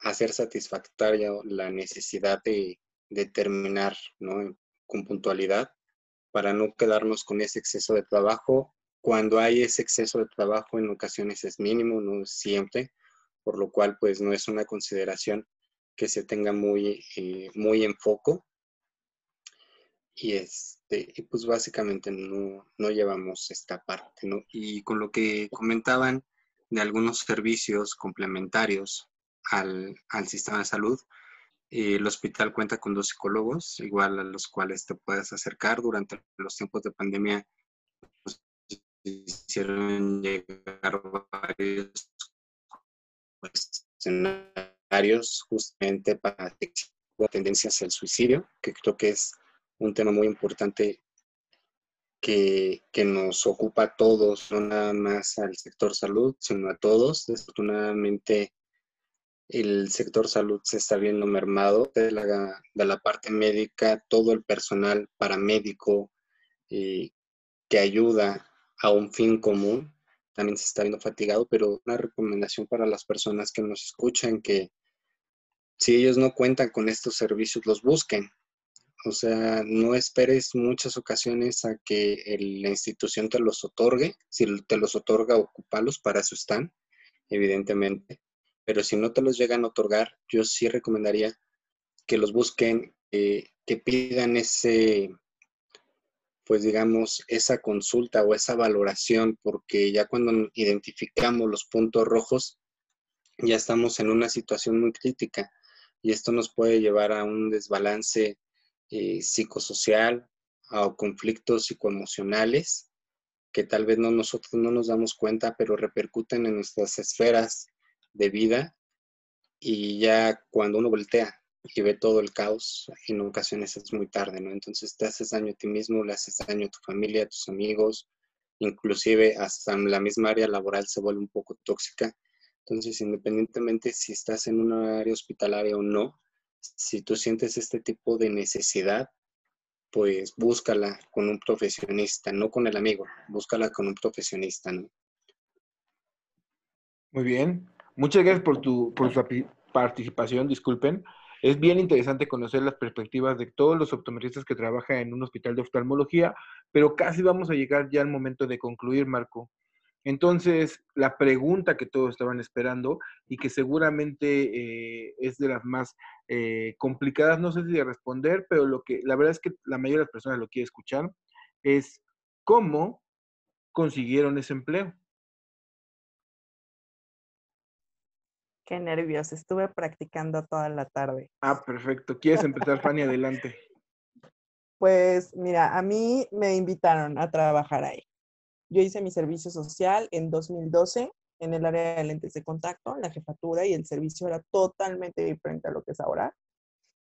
hacer satisfactoria la necesidad de, terminar con puntualidad para no quedarnos con ese exceso de trabajo. Cuando hay ese exceso de trabajo, en ocasiones es mínimo, no siempre, por lo cual pues no es una consideración que se tenga muy, eh, muy en foco. Y, este, y pues básicamente no, no llevamos esta parte, ¿no? Y con lo que comentaban de algunos servicios complementarios al, al sistema de salud, eh, el hospital cuenta con dos psicólogos, igual a los cuales te puedes acercar. Durante los tiempos de pandemia, pues, hicieron llegar varios escenarios justamente para tendencias al suicidio, que creo que es un tema muy importante que, nos ocupa a todos, no nada más al sector salud, sino a todos. Desafortunadamente, el sector salud se está viendo mermado de la, de la parte médica, todo el personal paramédico eh, que ayuda a un fin común también se está viendo fatigado, pero una recomendación para las personas que nos escuchan que si ellos no cuentan con estos servicios, los busquen. O sea, no esperes muchas ocasiones a que la institución te los otorgue. Si te los otorga, ocupalos, para eso están, evidentemente. Pero si no te los llegan a otorgar, yo sí recomendaría que los busquen, eh, que pidan ese pues digamos, esa consulta o esa valoración, porque ya cuando identificamos los puntos rojos, ya estamos en una situación muy crítica y esto nos puede llevar a un desbalance eh, psicosocial, a conflictos psicoemocionales que tal vez no, nosotros no nos damos cuenta, pero repercuten en nuestras esferas de vida y ya cuando uno voltea y ve todo el caos, en ocasiones es muy tarde, ¿no? Entonces te haces daño a ti mismo, le haces daño a tu familia, a tus amigos, inclusive hasta la misma área laboral se vuelve un poco tóxica. Entonces, independientemente si estás en una área hospitalaria o no, si tú sientes este tipo de necesidad, pues búscala con un profesionista, no con el amigo, búscala con un profesionista, ¿no? Muy bien. Muchas gracias por tu, por su participación, disculpen. Es bien interesante conocer las perspectivas de todos los optometristas que trabajan en un hospital de oftalmología, pero casi vamos a llegar ya al momento de concluir, Marco. Entonces, la pregunta que todos estaban esperando y que seguramente eh, es de las más eh, complicadas, no sé si de responder, pero lo que la verdad es que la mayoría de las personas lo quiere escuchar, es cómo consiguieron ese empleo. Qué nervios, estuve practicando toda la tarde. Ah, perfecto. ¿Quieres empezar, Fanny? Adelante. *laughs* Pues mira, a mí me invitaron a trabajar ahí. Yo hice mi servicio social en 2012 en el área de lentes de contacto, la jefatura y el servicio era totalmente diferente a lo que es ahora.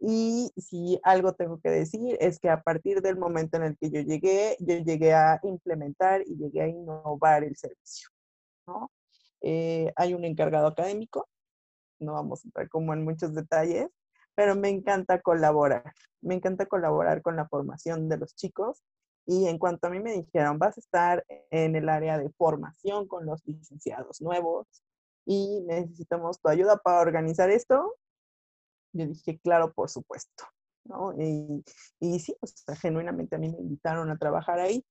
Y si algo tengo que decir es que a partir del momento en el que yo llegué, yo llegué a implementar y llegué a innovar el servicio. Eh, hay un encargado académico no vamos a entrar como en muchos detalles, pero me encanta colaborar. Me encanta colaborar con la formación de los chicos. Y en cuanto a mí me dijeron, vas a estar en el área de formación con los licenciados nuevos y necesitamos tu ayuda para organizar esto, yo dije, claro, por supuesto. ¿no? Y, sí, genuinamente a mí me invitaron a trabajar ahí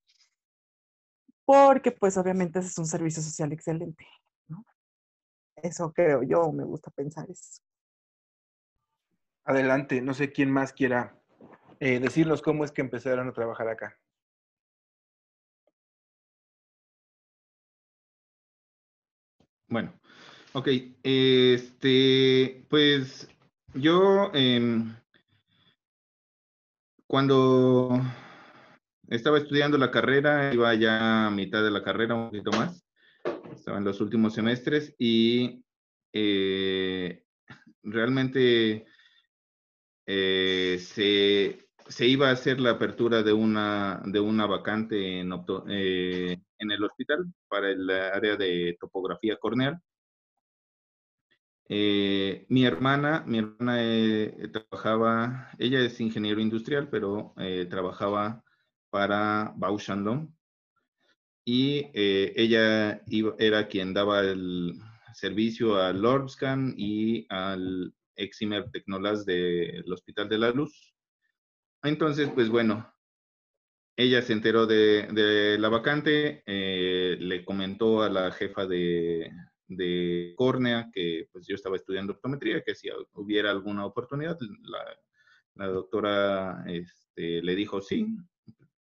porque pues obviamente ese es un servicio social excelente. Eso creo yo, me gusta pensar eso. Adelante, no sé quién más quiera eh, decirnos cómo es que empezaron a trabajar acá. Bueno, ok. Este, pues yo em, cuando estaba estudiando la carrera, iba ya a mitad de la carrera, un poquito más estaba en los últimos semestres y eh, realmente eh, se, iba a hacer la apertura de una, de una vacante en, eh, en el hospital para el área de topografía corneal. mi hermana, mi hermana trabajaba, ella es ingeniero industrial, pero trabajaba para Bausch y eh, ella era quien daba el servicio al Lordscan y al Eximer Tecnolas del Hospital de la Luz. Entonces, pues bueno, ella se enteró de, la vacante, eh, le comentó a la jefa de, de, córnea que pues yo estaba estudiando optometría, que si hubiera alguna oportunidad, la, doctora este, le dijo sí,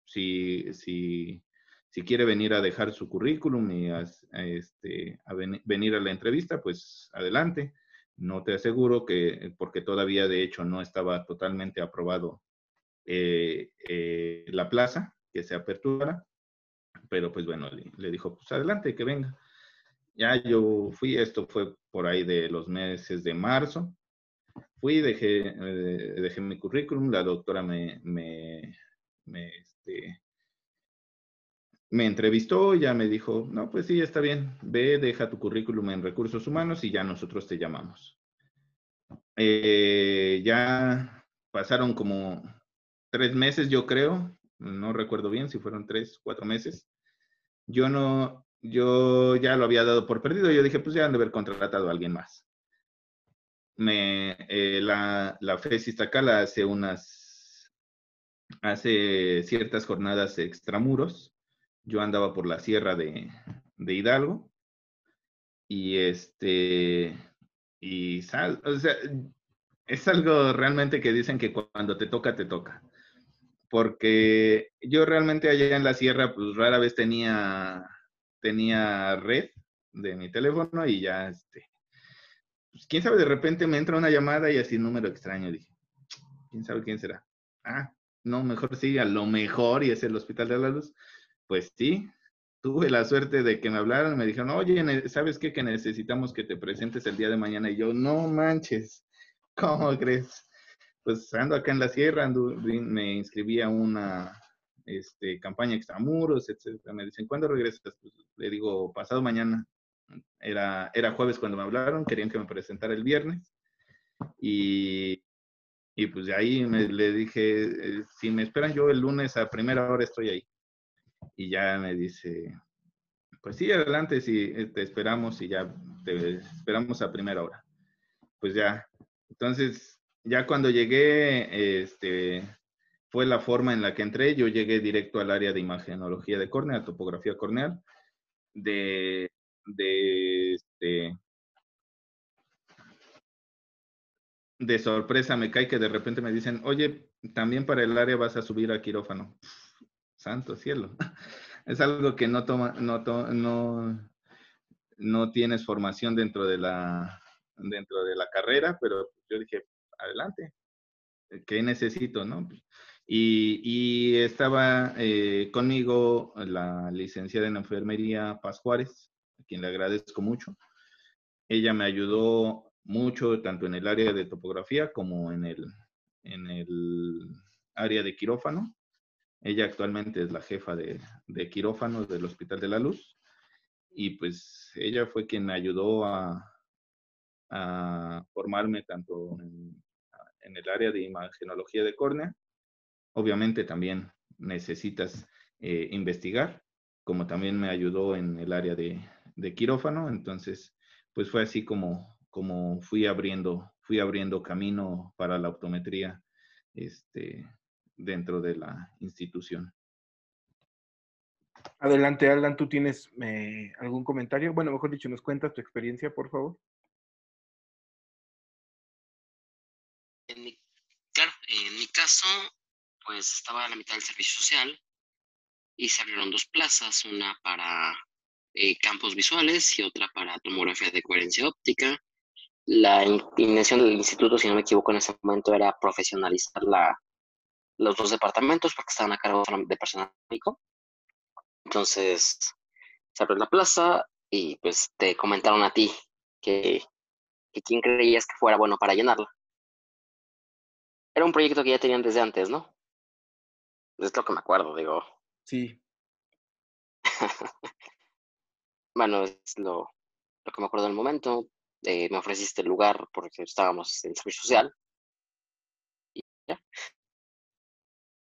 sí, sí si quiere venir a dejar su currículum y a, este, venir a la entrevista, pues adelante. No te aseguro que, porque todavía de hecho no estaba totalmente aprobado eh, eh, la plaza, que se apertura, pero pues bueno, le, dijo, pues adelante, que venga. Ya yo fui, esto fue por ahí de los meses de marzo. Fui, dejé, eh, dejé mi currículum, la doctora me, me, me este, me entrevistó, ya me dijo, no, pues sí, está bien, ve, deja tu currículum en recursos humanos y ya nosotros te llamamos. Ya pasaron como tres meses, yo creo, no recuerdo bien si fueron tres, cuatro meses. Yo no, yo ya lo había dado por perdido, yo dije, pues ya han de haber contratado a alguien más. Me, eh, la, la FES hace unas, hace ciertas jornadas extramuros yo andaba por la sierra de, Hidalgo y este, y sal, o sea, es algo realmente que dicen que cuando te toca, te toca. Porque yo realmente allá en la sierra, pues rara vez tenía, tenía red de mi teléfono y ya, este, pues quién sabe, de repente me entra una llamada y así número extraño, dije, quién sabe quién será. Ah, no, mejor sí, a lo mejor y es el Hospital de la Luz. Pues sí, tuve la suerte de que me hablaron, me dijeron, oye, ¿sabes qué? Que necesitamos que te presentes el día de mañana. Y yo, no manches, ¿cómo crees? Pues ando acá en la sierra, me inscribí a una este, campaña extramuros, etcétera. Me dicen, ¿cuándo regresas? Pues, le digo, pasado mañana. Era, era jueves cuando me hablaron, querían que me presentara el viernes. Y, y pues de ahí me, le dije, eh, si me esperan yo el lunes a primera hora estoy ahí. Y ya me dice, pues sí, adelante, sí, eh, te esperamos y ya te esperamos a primera hora. Pues ya, entonces, ya cuando llegué, este, fue la forma en la que entré. Yo llegué directo al área de imagenología de córnea, topografía corneal, de, de, este, de sorpresa me cae que de repente me dicen, oye, también para el área vas a subir a quirófano santo cielo. *laughs* Es algo que no toma, no, no, no tienes formación dentro de la dentro de la carrera, pero yo dije, adelante, ¿qué necesito, no? Y, y estaba eh, conmigo la licenciada en enfermería Paz Juárez, a quien le agradezco mucho. Ella me ayudó mucho tanto en el área de topografía como en el, en el área de quirófano. Ella actualmente es la jefa de, de quirófanos del Hospital de la Luz y pues ella fue quien me ayudó a, a formarme tanto en, en, el área de imagenología de córnea. Obviamente también necesitas eh, investigar, como también me ayudó en el área de, quirófano. Entonces, pues fue así como, como fui abriendo, fui abriendo camino para la optometría este, dentro de la institución. Adelante, Alan, ¿tú tienes eh, algún comentario? Bueno, mejor dicho, nos cuentas tu experiencia, por favor. En mi, claro, pues estaba a la mitad del servicio social y se abrieron dos plazas, una para eh, campos visuales y otra para tomografía de coherencia óptica. La intención del instituto, si no me equivoco, en ese momento era profesionalizar la, los dos departamentos porque estaban a cargo de personal médico. Entonces, se abrió la plaza y pues te comentaron a ti que, que quién creías que fuera bueno para llenarla. Era un proyecto que ya tenían desde antes, ¿no? Es lo que me acuerdo, digo. Sí. *laughs* bueno, es lo, lo que me acuerdo del momento. Eh, me ofreciste el lugar porque estábamos en servicio social. Y ya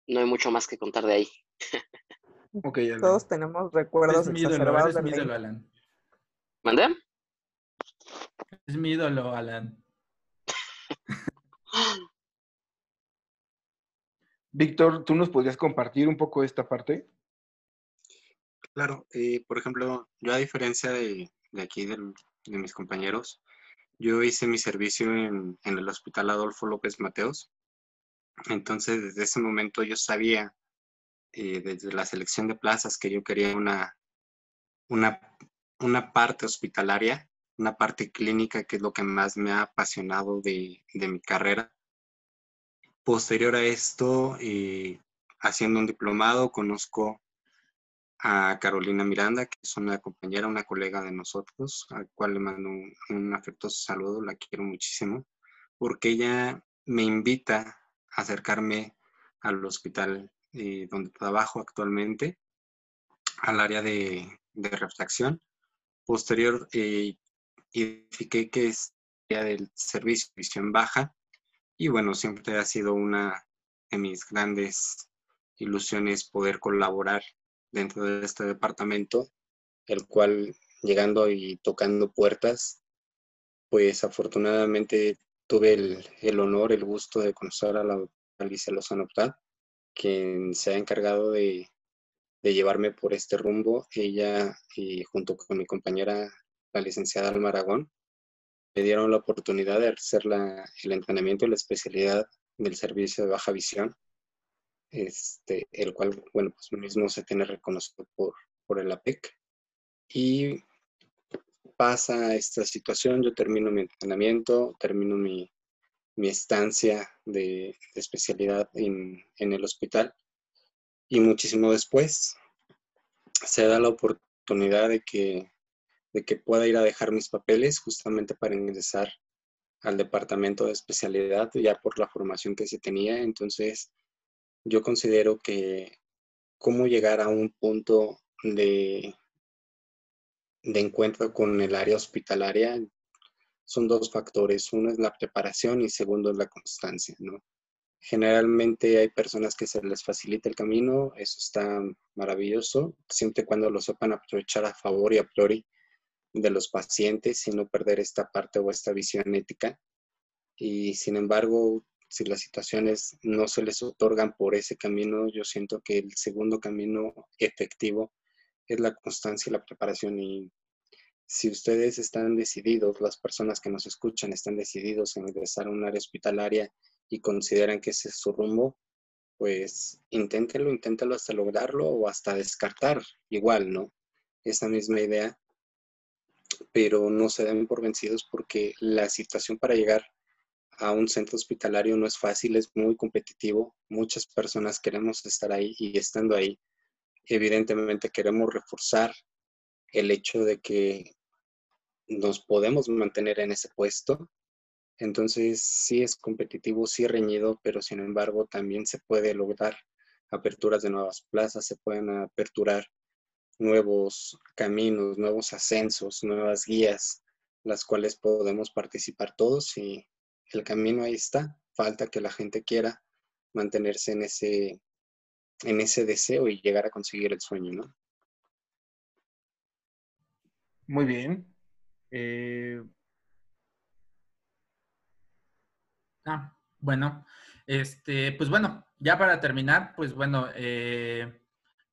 no hay mucho más que contar de ahí. *laughs* okay, Todos tenemos recuerdos es mi ídolo, mi ídolo, Alan. ¿Mandé? Es mi ídolo, Alan. Víctor, ¿tú nos podrías compartir un poco esta parte? Claro, eh, por ejemplo, yo a diferencia de, aquí de mis compañeros, yo hice mi servicio en, en el Hospital Adolfo López Mateos entonces, desde ese momento yo sabía, eh, desde la selección de plazas, que yo quería una, una, una parte hospitalaria, una parte clínica, que es lo que más me ha apasionado de, de mi carrera. Posterior a esto, eh, haciendo un diplomado, conozco a Carolina Miranda, que es una compañera, una colega de nosotros, al cual le mando un, afectuoso saludo, la quiero muchísimo, porque ella me invita acercarme al hospital eh, donde trabajo actualmente, al área de, refracción. Posterior, eh, identifiqué que es área del servicio de visión baja y bueno, siempre ha sido una de mis grandes ilusiones poder colaborar dentro de este departamento, el cual llegando y tocando puertas, pues afortunadamente tuve el, honor, el gusto de conocer a la Alicia Lozano Optad, quien se ha encargado de, llevarme por este rumbo. Ella, y junto con mi compañera, la licenciada Alma Aragón, me dieron la oportunidad de hacer el entrenamiento y la especialidad del servicio de baja visión. este, el cual, bueno, pues mismo se tiene reconocido por, el APEC. Y pasa esta situación, yo termino mi entrenamiento, termino mi, estancia de, especialidad en, el hospital y muchísimo después se da la oportunidad de que, de que pueda ir a dejar mis papeles justamente para ingresar al departamento de especialidad ya por la formación que se tenía. Entonces, yo considero que cómo llegar a un punto de, de encuentro con el área hospitalaria son dos factores. Uno es la preparación y segundo es la constancia, ¿no? Generalmente hay personas que se les facilita el camino, eso está maravilloso, siempre y cuando lo sepan aprovechar a favor y a priori de los pacientes y no perder esta parte o esta visión ética. Y sin embargo, si las situaciones no se les otorgan por ese camino, yo siento que el segundo camino efectivo es la constancia y la preparación. Y si ustedes están decididos, las personas que nos escuchan están decididos en ingresar a un área hospitalaria y consideran que ese es su rumbo, pues inténtenlo, inténtenlo hasta lograrlo o hasta descartar igual, ¿no? Esa misma idea, pero no se den por vencidos porque la situación para llegar a un centro hospitalario no es fácil, es muy competitivo. Muchas personas queremos estar ahí y estando ahí, evidentemente queremos reforzar el hecho de que nos podemos mantener en ese puesto. Entonces, sí es competitivo, sí reñido, pero sin embargo también se puede lograr aperturas de nuevas plazas, se pueden aperturar nuevos caminos, nuevos ascensos, nuevas guías, las cuales podemos participar todos y el camino ahí está. Falta que la gente quiera mantenerse en ese, en ese deseo y llegar a conseguir el sueño, ¿no? Muy bien. Eh... Ah, bueno, este, pues bueno, ya para terminar, pues bueno, eh,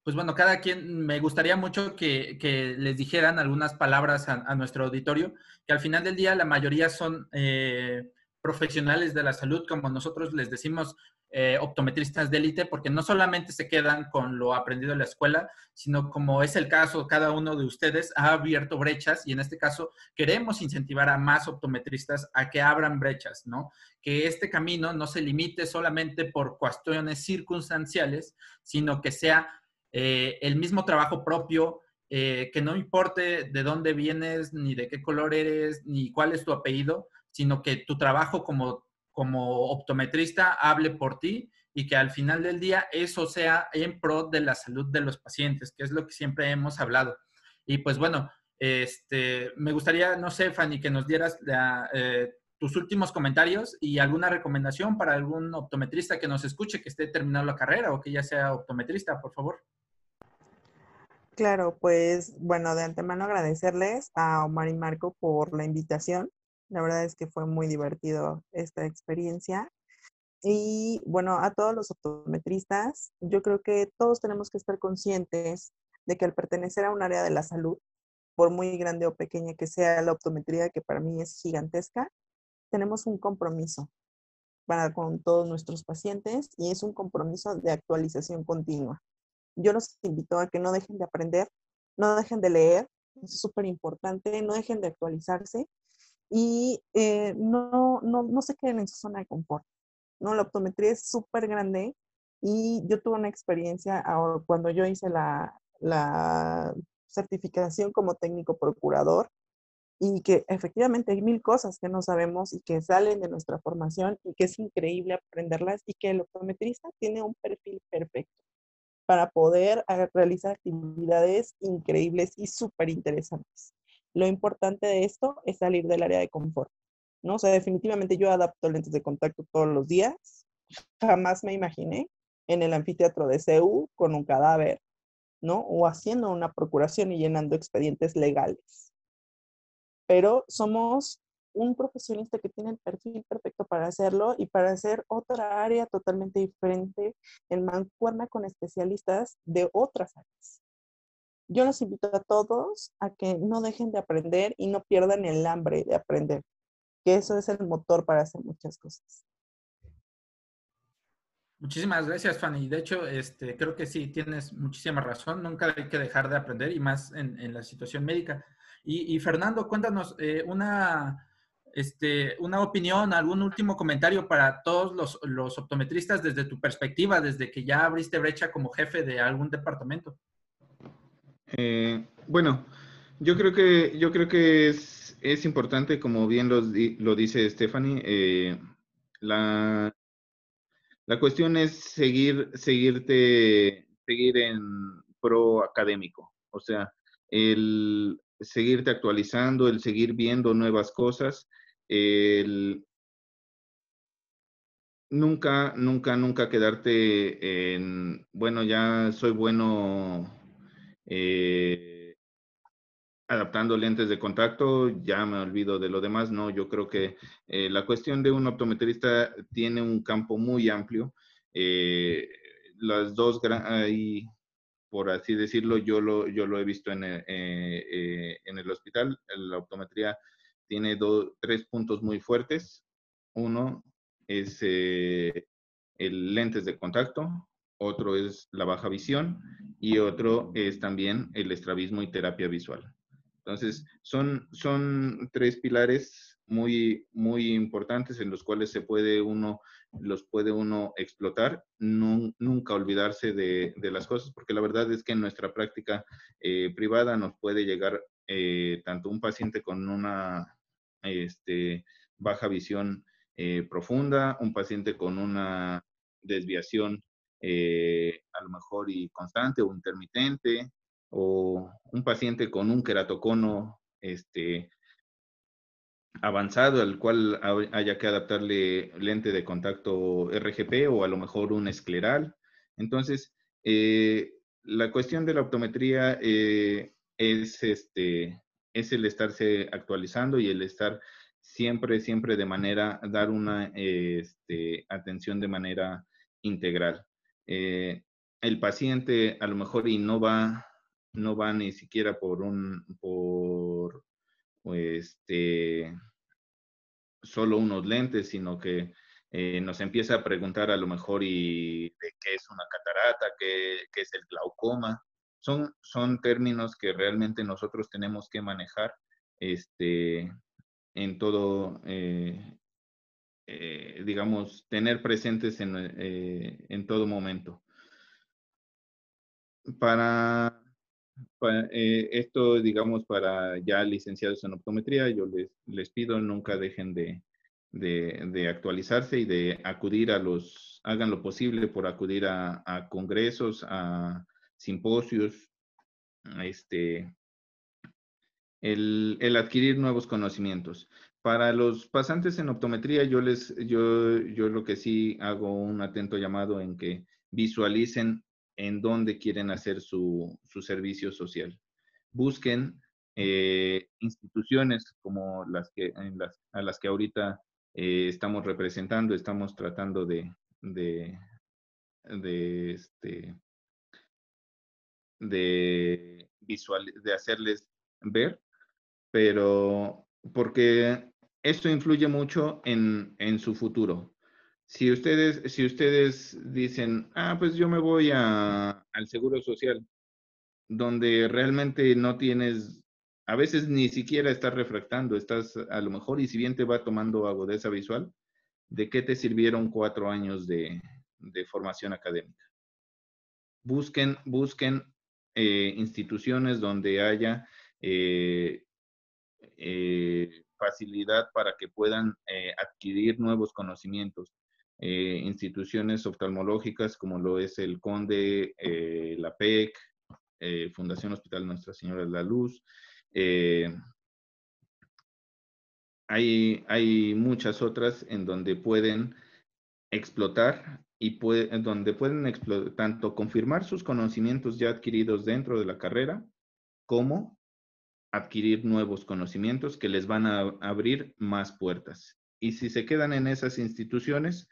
pues bueno, cada quien, me gustaría mucho que, que les dijeran algunas palabras a, nuestro auditorio, que al final del día la mayoría son eh, profesionales de la salud, como nosotros les decimos, eh, optometristas de élite, porque no solamente se quedan con lo aprendido en la escuela, sino como es el caso, cada uno de ustedes ha abierto brechas y en este caso queremos incentivar a más optometristas a que abran brechas, ¿no? Que este camino no se limite solamente por cuestiones circunstanciales, sino que sea eh, el mismo trabajo propio, eh, que no importe de dónde vienes, ni de qué color eres, ni cuál es tu apellido, sino que tu trabajo como, como optometrista hable por ti y que al final del día eso sea en pro de la salud de los pacientes, que es lo que siempre hemos hablado. Y pues bueno, este, me gustaría, no sé, Fanny, que nos dieras eh, tus últimos comentarios y alguna recomendación para algún optometrista que nos escuche, que esté terminando la carrera o que ya sea optometrista, por favor. Claro, pues bueno, de antemano agradecerles a Omar y Marco por la invitación. La verdad es que fue muy divertido esta experiencia. Y bueno, a todos los optometristas, yo creo que todos tenemos que estar conscientes de que al pertenecer a un área de la salud, por muy grande o pequeña que sea la optometría, que para mí es gigantesca, tenemos un compromiso para con todos nuestros pacientes y es un compromiso de actualización continua. Yo los invito a que no dejen de aprender, no dejen de leer, es súper importante, no dejen de actualizarse y eh, no, no, no se queden en su zona de confort. ¿no? La optometría es súper grande y yo tuve una experiencia cuando yo hice la, la certificación como técnico procurador y que efectivamente hay mil cosas que no sabemos y que salen de nuestra formación y que es increíble aprenderlas y que el optometrista tiene un perfil perfecto para poder ah, realizar actividades increíbles y súper interesantes lo importante de esto es salir del área de confort, ¿no? O sea, definitivamente yo adapto lentes de contacto todos los días. Jamás me imaginé en el anfiteatro de CEU con un cadáver, ¿no? O haciendo una procuración y llenando expedientes legales. Pero somos un profesionista que tiene el perfil perfecto para hacerlo y para hacer otra área totalmente diferente en mancuerna con especialistas de otras áreas yo los invito a todos a que no dejen de aprender y no pierdan el hambre de aprender, que eso es el motor para hacer muchas cosas. Muchísimas gracias, Fanny. De hecho, este, creo que sí, tienes muchísima razón. Nunca hay que dejar de aprender y más en, la situación médica. Y, Fernando, cuéntanos eh, una, este, una opinión, algún último comentario para todos los, optometristas desde tu perspectiva, desde que ya abriste brecha como jefe de algún departamento. Eh, bueno, yo creo que, yo creo que es, es importante, como bien lo, lo dice Stephanie, eh, la, la cuestión es seguir, seguirte, seguir en pro académico, o sea, el seguirte actualizando, el seguir viendo nuevas cosas, el nunca, nunca, nunca quedarte en, bueno, ya soy bueno eh, adaptando lentes de contacto, ya me olvido de lo demás. No, yo creo que eh, la cuestión de un optometrista tiene un campo muy amplio. Eh, las dos, ahí, por así decirlo, yo lo, yo lo he visto en el, eh, en el hospital. La optometría tiene tres puntos muy fuertes. Uno es el lentes de contacto, otro es la baja visión y otro es también el estrabismo y terapia visual. Entonces, son, son tres pilares muy, muy importantes en los cuales se puede uno, los puede uno explotar, nunca olvidarse de, las cosas, porque la verdad es que en nuestra práctica eh, privada nos puede llegar eh, tanto un paciente con una este, baja visión eh, profunda, un paciente con una desviación a lo mejor y constante o intermitente, o un paciente con un queratocono este, avanzado al cual haya que adaptarle lente de contacto RGP o a lo mejor un escleral. Entonces, eh, la cuestión de la optometría eh, es, este, es el estarse actualizando y el estar siempre, siempre de manera, dar una este, atención de manera integral. Eh, el paciente a lo mejor y no va no va ni siquiera por un, por, este, solo unos lentes, sino que eh, nos empieza a preguntar a lo mejor y de qué es una catarata, qué, es el glaucoma. Son, son términos que realmente nosotros tenemos que manejar este, en todo, eh, eh, digamos, tener presentes en, en todo momento. Para eh, esto, digamos, para ya licenciados en optometría, yo les, les pido nunca dejen de, de, actualizarse y de acudir a los, hagan lo posible por acudir a, a congresos, a simposios, este, el, el, adquirir nuevos conocimientos. Para los pasantes en optometría, yo les, yo, yo lo que sí hago un atento llamado en que visualicen en dónde quieren hacer su, servicio social. Busquen eh, instituciones como las que, a las que ahorita eh, estamos representando, estamos tratando de, de, de, este, de, visual, de hacerles ver, pero porque esto influye mucho en, en su futuro si ustedes, si ustedes dicen, ah, pues yo me voy al seguro social, donde realmente no tienes, a veces ni siquiera estás refractando, estás a lo mejor, y si bien te va tomando agudeza visual, ¿de qué te sirvieron cuatro años de, formación académica? Busquen, busquen eh, instituciones donde haya eh, eh, facilidad para que puedan adquirir nuevos conocimientos. Instituciones oftalmológicas como lo es el CONDE, la PEC, Fundación Hospital Nuestra Señora de la Luz. Hay, hay, muchas otras en donde pueden explotar y donde pueden tanto confirmar sus conocimientos ya adquiridos dentro de la carrera como adquirir nuevos conocimientos que les van a abrir más puertas. Y si se quedan en esas instituciones,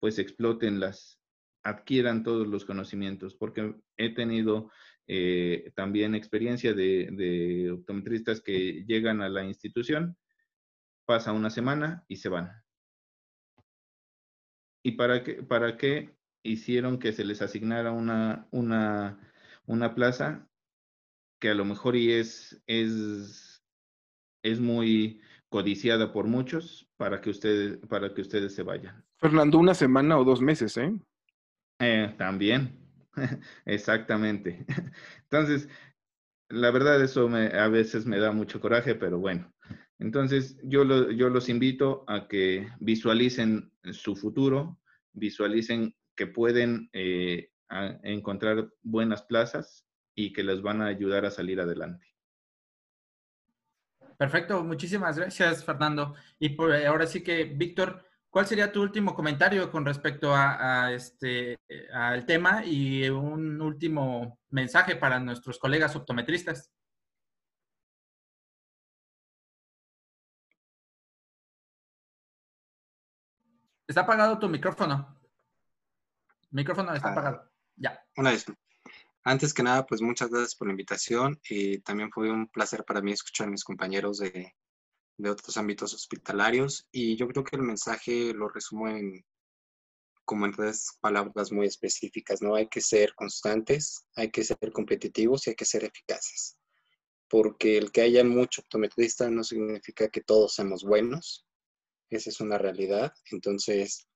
pues explótenlas, adquieran todos los conocimientos, porque he tenido eh, también experiencia de, optometristas que llegan a la institución, pasa una semana y se van. ¿Y para qué, para qué hicieron que se les asignara una, una, una plaza que a lo mejor y es, es, es muy codiciada por muchos para que ustedes, para que ustedes se vayan. Fernando, una semana o dos meses, ¿eh? eh también, *laughs* exactamente. *laughs* Entonces, la verdad eso me, a veces me da mucho coraje, pero bueno. Entonces, yo, los invito a que visualicen su futuro, visualicen que pueden eh, encontrar buenas plazas y que les van a ayudar a salir adelante. Perfecto, muchísimas gracias, Fernando. Y por, ahora sí que, Víctor, ¿cuál sería tu último comentario con respecto a, este al tema y un último mensaje para nuestros colegas optometristas? Está apagado tu micrófono. Micrófono está ah, apagado. Ya. Una vez. Antes que nada, pues muchas gracias por la invitación y también fue un placer para mí escuchar a mis compañeros de, de otros ámbitos hospitalarios y yo creo que el mensaje lo resumo en como en tres palabras muy específicas, ¿no? Hay que ser constantes, hay que ser competitivos y hay que ser eficaces. Porque el que haya mucho optometrista no significa que todos seamos buenos. Esa es una realidad. Entonces,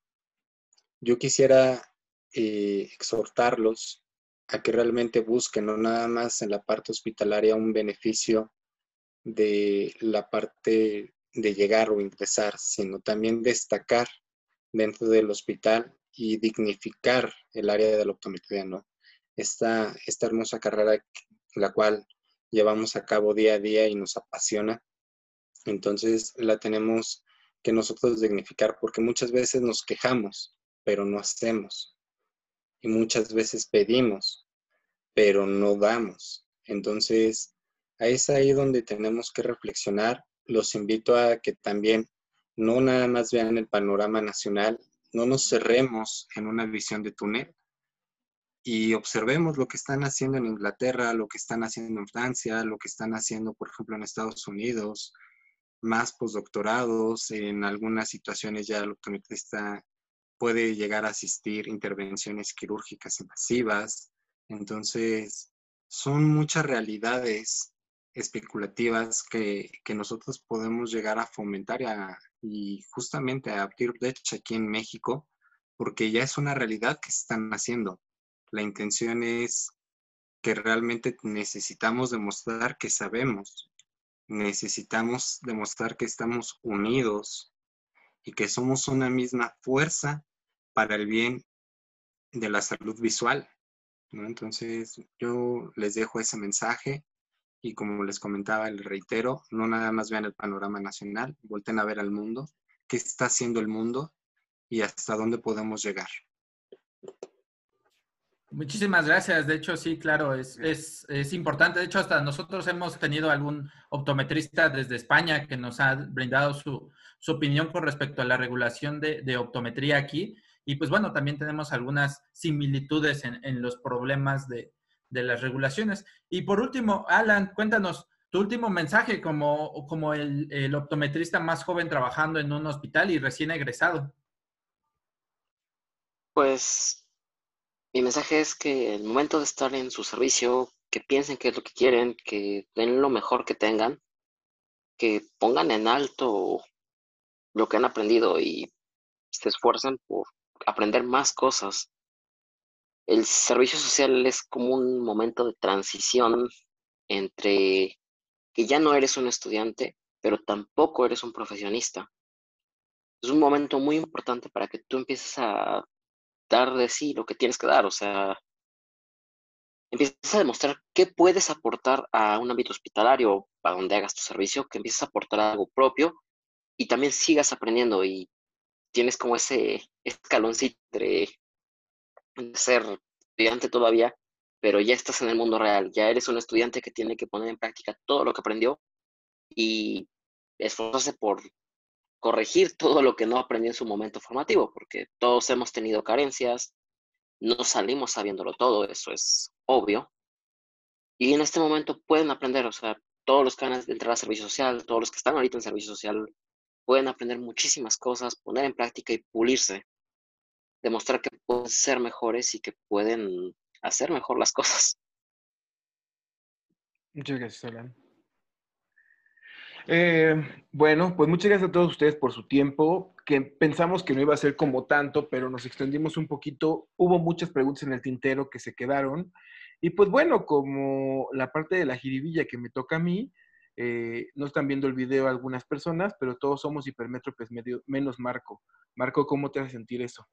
yo quisiera eh, exhortarlos a que realmente busquen, no nada más en la parte hospitalaria, un beneficio de la parte de llegar o ingresar, sino también destacar dentro del hospital y dignificar el área de la optometría. Esta, esta hermosa carrera, la cual llevamos a cabo día a día y nos apasiona, entonces la tenemos nosotros dignificar, porque muchas veces nos quejamos, pero no hacemos y muchas veces pedimos, pero no damos. Entonces, es ahí donde tenemos que reflexionar. Los invito a que también no nada más vean el panorama nacional, no nos cerremos en una visión de túnel y observemos lo que están haciendo en Inglaterra, lo que están haciendo en Francia, lo que están haciendo, por ejemplo, en Estados Unidos, más postdoctorados, en algunas situaciones ya el optometrista puede llegar a asistir intervenciones quirúrgicas invasivas. Entonces, son muchas realidades especulativas que, nosotros podemos llegar a fomentar y, justamente a abrir brecha aquí en México, porque ya es una realidad que se están haciendo. La intención es que realmente necesitamos demostrar que sabemos, necesitamos demostrar que estamos unidos y que somos una misma fuerza para el bien de la salud visual. ¿no? Entonces, yo les dejo ese mensaje y como les comentaba, les reitero, no nada más vean el panorama nacional, volten a ver al mundo, qué está haciendo el mundo y hasta dónde podemos llegar. Muchísimas gracias. De hecho, sí, claro, es, es, importante. De hecho, hasta nosotros hemos tenido algún optometrista desde España que nos ha brindado su, su opinión con respecto a la regulación de, de, optometría aquí. Y pues bueno, también tenemos algunas similitudes en, en los problemas de, de, las regulaciones. Y por último, Alan, cuéntanos tu último mensaje como, como el, el optometrista más joven trabajando en un hospital y recién egresado. Pues mi mensaje es que el momento de estar en su servicio, que piensen qué es lo que quieren, que den lo mejor que tengan, que pongan en alto lo que han aprendido y se esfuercen por aprender más cosas. El servicio social es como un momento de transición entre que ya no eres un estudiante, pero tampoco eres un profesionista. Es un momento muy importante para que tú empieces a dar de sí lo que tienes que dar, o sea, empiezas a demostrar qué puedes aportar a un ámbito hospitalario para donde hagas tu servicio, que empieces a aportar algo propio y también sigas aprendiendo y tienes como ese escaloncito de ser estudiante todavía, pero ya estás en el mundo real, ya eres un estudiante que tiene que poner en práctica todo lo que aprendió y esforzarse por corregir todo lo que no aprendió en su momento formativo, porque todos hemos tenido carencias, no salimos sabiéndolo todo, eso es obvio. Y en este momento pueden aprender, o sea, todos los que van a entrar a servicio social, todos los que están ahorita en servicio social, pueden aprender muchísimas cosas, poner en práctica y pulirse. demostrar que pueden ser mejores y que pueden hacer mejor las *laughs* cosas. Muchas gracias, Alan. Eh, bueno, pues muchas gracias a todos ustedes por su tiempo, que pensamos que no iba a ser como tanto, pero nos extendimos un poquito. Hubo muchas preguntas en el tintero que se quedaron. Y pues bueno, como la parte de la jiribilla que me toca a mí, eh, no están viendo el video algunas personas, pero todos somos hipermétropes medio, menos Marco. Marco, ¿cómo te hace sentir eso?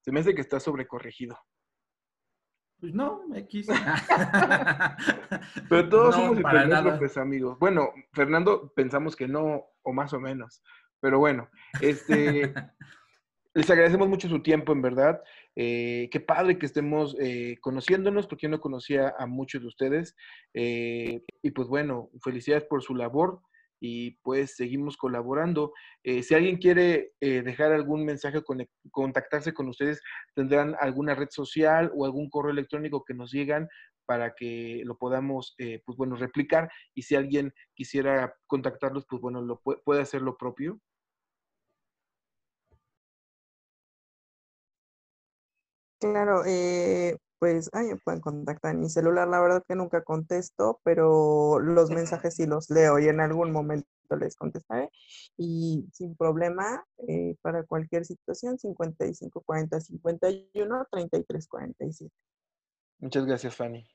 Se me hace que estás sobrecorregido. Pues no, X. *laughs* Pero todos somos hipermétropes, amigos. Bueno, Fernando, pensamos que no, o más o menos. Pero bueno, este, *laughs* les agradecemos mucho su tiempo, en verdad. Eh, qué padre que estemos eh, conociéndonos, porque yo no conocía a muchos de ustedes. Eh, y pues bueno, felicidades por su labor y pues seguimos colaborando. Eh, si alguien quiere eh, dejar algún mensaje, contactarse con ustedes, tendrán alguna red social o algún correo electrónico que nos llegan para que lo podamos, eh, pues bueno, replicar. Y si alguien quisiera contactarlos, pues bueno, lo puede hacer lo propio. Claro, eh, pues, me pueden contactar en mi celular. La verdad que nunca contesto, pero los mensajes sí los leo y en algún momento les contestaré. Y sin problema, eh, para cualquier situación, 55 40 51 33 47. Muchas gracias, Fanny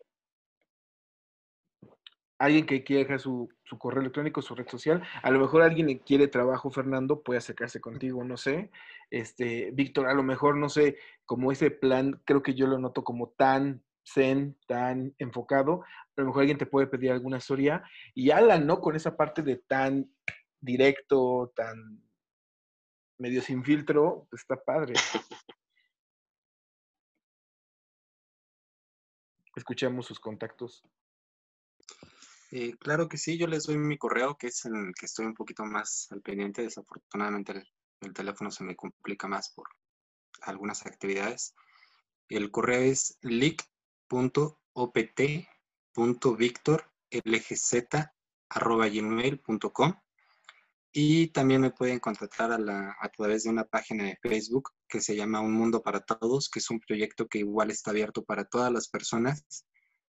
alguien que quiera dejar su, correo electrónico, su red social. A lo mejor alguien quiere trabajo, Fernando, puede acercarse contigo, no sé. Este, Víctor, a lo mejor, no sé, como ese plan, creo que yo lo noto como tan zen, tan enfocado. A lo mejor alguien te puede pedir alguna historia. Y Alan, ¿no? Con esa parte de tan directo, tan medio sin filtro, pues está padre. Escuchamos sus contactos. Eh, claro que sí, yo les doy mi correo, que es el que estoy un poquito más al pendiente. Desafortunadamente el, teléfono se me complica más por algunas actividades. El correo es lic.opt.victorlgz.gmail.com y también me pueden contratar a, la, a través de una página de Facebook que se llama Un Mundo para Todos, que es un proyecto que igual está abierto para todas las personas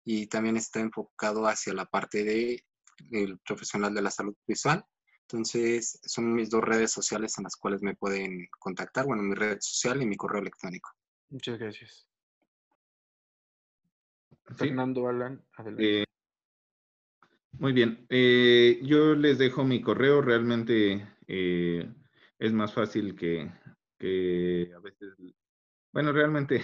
y también está enfocado hacia la parte de el profesional de la salud visual. Entonces, son mis dos redes sociales en las cuales me pueden contactar, bueno, mi red social y mi correo electrónico. Muchas gracias. Fernando Alan, adelante. Eh, muy bien, eh, yo les dejo mi correo, realmente eh, es más fácil que, que, a veces, bueno, realmente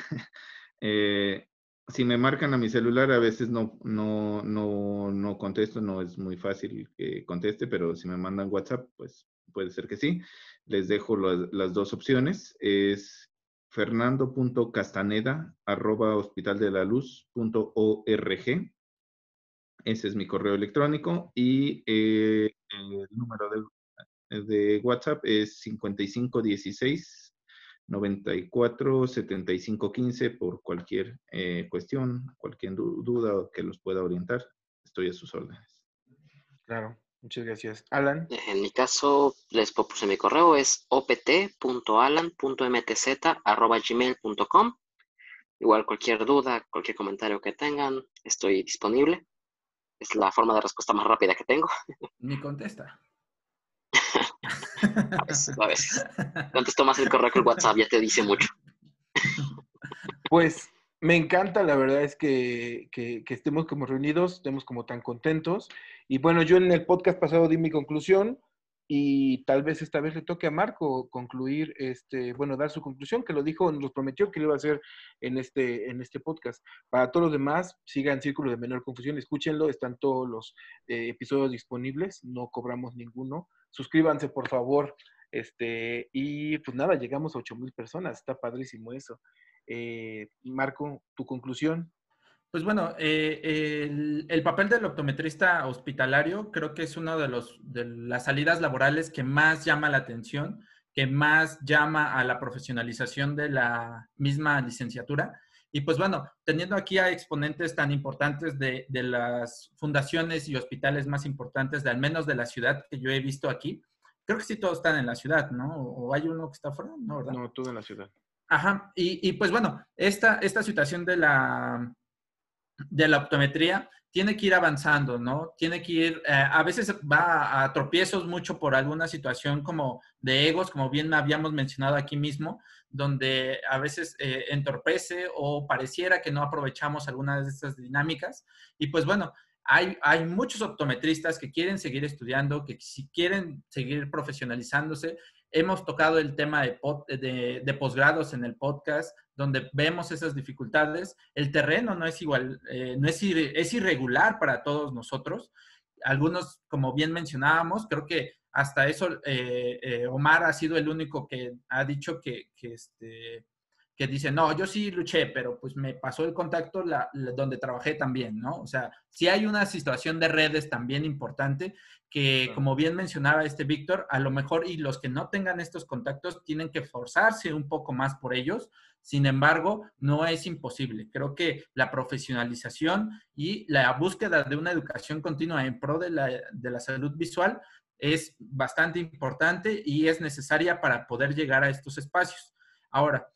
*laughs* si me marcan a mi celular, a veces no, no, no, no contesto, no es muy fácil que conteste, pero si me mandan WhatsApp, pues puede ser que sí. Les dejo las, dos opciones. Es fernando.castaneda arroba hospitaldelaluz.org. Ese es mi correo electrónico y eh, el número de, WhatsApp es 5516 94 75 15 por cualquier eh, cuestión, cualquier duda que los pueda orientar. Estoy a sus órdenes. Claro, muchas gracias. Alan. En mi caso, les puse mi correo, es opt.alan.mtz.gmail.com. Igual cualquier duda, cualquier comentario que tengan, estoy disponible. Es la forma de respuesta más rápida que tengo. Ni contesta. A *laughs* veces, a veces. Contesto más el correo que el WhatsApp, ya te dice mucho. Pues me encanta, la verdad es que, que, estemos como reunidos, estemos como tan contentos. Y bueno, yo en el podcast pasado di mi conclusión y tal vez esta vez le toque a Marco concluir, este, bueno, dar su conclusión, que lo dijo, nos prometió que lo iba a hacer en este, en este podcast. Para todos los demás, sigan Círculo de Menor Confusión, escúchenlo, están todos los eh, episodios disponibles, no cobramos ninguno suscríbanse por favor. Este, y pues nada, llegamos a 8 mil personas, está padrísimo eso. Eh, Marco, tu conclusión. Pues bueno, eh, el, papel del optometrista hospitalario creo que es una de, los, de las salidas laborales que más llama la atención, que más llama a la profesionalización de la misma licenciatura. Y pues bueno, teniendo aquí a exponentes tan importantes de, las fundaciones y hospitales más importantes, de al menos de la ciudad que yo he visto aquí, creo que sí todos están en la ciudad, ¿no? ¿O hay uno que está fuera? No, ¿verdad? No, todo en la ciudad. Ajá, y, y pues bueno, esta, esta situación de la, de la optometría tiene que ir avanzando, ¿no? Tiene que ir, eh, a veces va a, tropiezos mucho por alguna situación como de egos, como bien habíamos mencionado aquí mismo, donde a veces eh, entorpece o pareciera que no aprovechamos algunas de estas dinámicas. Y pues bueno, hay, hay muchos optometristas que quieren seguir estudiando, que si quieren seguir profesionalizándose. Hemos tocado el tema de, de, posgrados en el podcast, donde vemos esas dificultades. El terreno no es igual, eh, no es, es irregular para todos nosotros. Algunos, como bien mencionábamos, creo que hasta eso eh, eh, Omar ha sido el único que ha dicho que, que, este, que dice, no, yo sí luché, pero pues me pasó el contacto donde trabajé también, ¿no? O sea, sí hay una situación de redes también importante que, como bien mencionaba este Víctor, a lo mejor y los que no tengan estos contactos tienen que forzarse un poco más por ellos. Sin embargo, no es imposible. Creo que la profesionalización y la búsqueda de una educación continua en pro de la, de la salud visual es bastante importante y es necesaria para poder llegar a estos espacios. Ahora,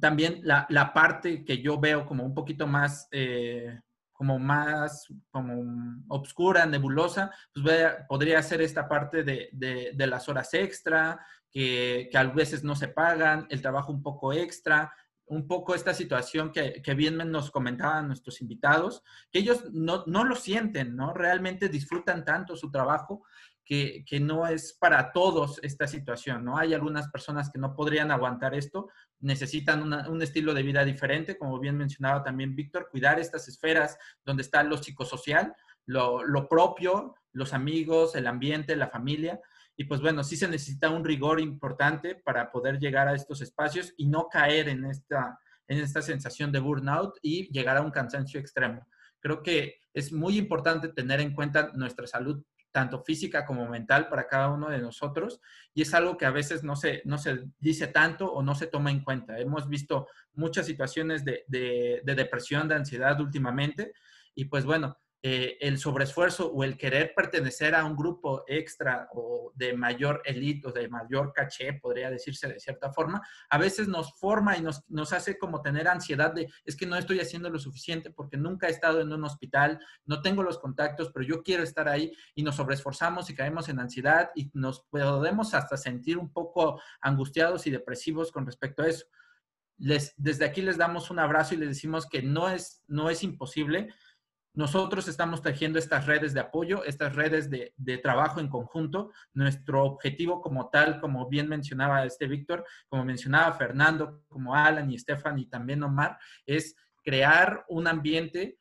también la, la parte que yo veo como un poquito más eh, como más como obscura, nebulosa, pues podría ser esta parte de, de, las horas extra, que, que, a veces no se pagan, el trabajo un poco extra, un poco esta situación que, que bien nos comentaban nuestros invitados, que ellos no, no lo sienten, ¿no? Realmente disfrutan tanto su trabajo que, no es para todos esta situación, ¿no? Hay algunas personas que no podrían aguantar esto, necesitan un estilo de vida diferente, como bien mencionaba también Víctor, cuidar estas esferas donde está lo psicosocial, lo, lo, propio, los amigos, el ambiente, la familia. Y pues bueno, sí se necesita un rigor importante para poder llegar a estos espacios y no caer en esta, en esta sensación de burnout y llegar a un cansancio extremo. Creo que es muy importante tener en cuenta nuestra salud tanto física como mental para cada uno de nosotros y es algo que a veces no se, no se dice tanto o no se toma en cuenta. Hemos visto muchas situaciones de, de, de depresión, de ansiedad últimamente y pues bueno, eh, el sobreesfuerzo o el querer pertenecer a un grupo extra o de mayor elite o de mayor caché, podría decirse de cierta forma, a veces nos forma y nos, nos hace como tener ansiedad de, es que no estoy haciendo lo suficiente porque nunca he estado en un hospital, no tengo los contactos, pero yo quiero estar ahí y nos sobreesforzamos y caemos en ansiedad y nos podemos hasta sentir un poco angustiados y depresivos con respecto a eso. Les, desde aquí les damos un abrazo y les decimos que no es, no es imposible, nosotros estamos tejiendo estas redes de apoyo, estas redes de, trabajo en conjunto. Nuestro objetivo como tal, como bien mencionaba este Víctor, como mencionaba Fernando, como Alan y Estefan y también Omar, es crear un ambiente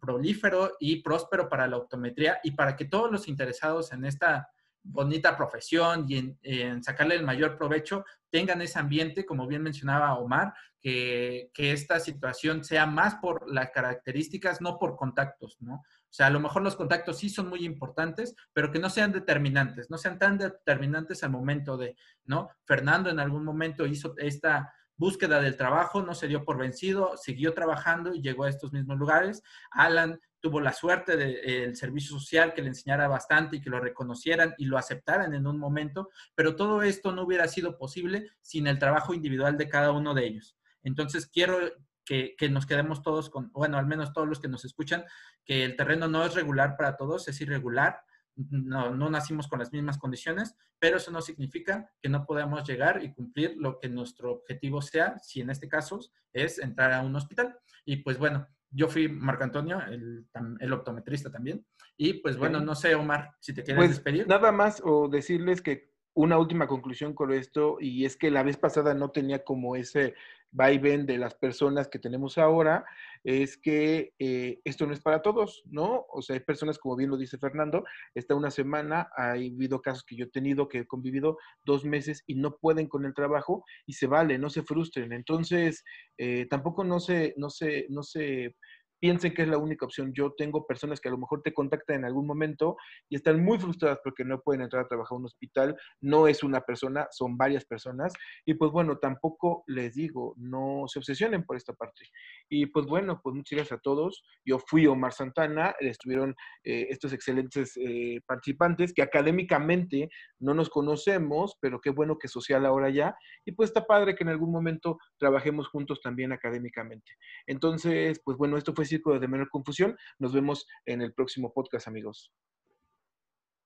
prolífero y próspero para la optometría y para que todos los interesados en esta bonita profesión y en, sacarle el mayor provecho, tengan ese ambiente, como bien mencionaba Omar, que, que, esta situación sea más por las características, no por contactos, ¿no? O sea, a lo mejor los contactos sí son muy importantes, pero que no sean determinantes, no sean tan determinantes al momento de, ¿no? Fernando en algún momento hizo esta búsqueda del trabajo, no se dio por vencido, siguió trabajando y llegó a estos mismos lugares. Alan tuvo la suerte del servicio social que le enseñara bastante y que lo reconocieran y lo aceptaran en un momento, pero todo esto no hubiera sido posible sin el trabajo individual de cada uno de ellos. Entonces, quiero que, que, nos quedemos todos con, bueno, al menos todos los que nos escuchan, que el terreno no es regular para todos, es irregular. No, no nacimos con las mismas condiciones, pero eso no significa que no podamos llegar y cumplir lo que nuestro objetivo sea, si en este caso es entrar a un hospital. Y pues bueno, yo fui Marco Antonio, el, el, optometrista también. Y pues bueno, no sé, Omar, si te quieres pues, despedir. Nada más o decirles que una última conclusión con esto, y es que la vez pasada no tenía como ese vaivén de las personas que tenemos ahora, es que eh, esto no es para todos, ¿no? O sea, hay personas, como bien lo dice Fernando, está una semana, ha habido casos que yo he tenido que he convivido dos meses y no pueden con el trabajo y se vale, no se frustren. Entonces, eh, tampoco no se, no se, no se piensen que es la única opción. Yo tengo personas que a lo mejor te contactan en algún momento y están muy frustradas porque no pueden entrar a trabajar a un hospital. No es una persona, son varias personas. Y pues bueno, tampoco les digo, no se obsesionen por esta parte. Y pues bueno, pues muchas gracias a todos. Yo fui Omar Santana, estuvieron eh, estos excelentes eh, participantes que académicamente no nos conocemos, pero qué bueno que social ahora ya. Y pues está padre que en algún momento trabajemos juntos también académicamente. Entonces, pues bueno, esto fue Círculo de Menor Confusión. Nos vemos en el próximo podcast, amigos.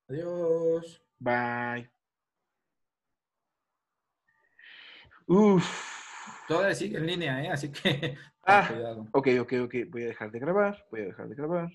Adiós. Bye. Uf. Todavía sigue en línea, ¿eh? Así que. Ah, *laughs* cuidado. ok, ok, ok. Voy a dejar de grabar. Voy a dejar de grabar.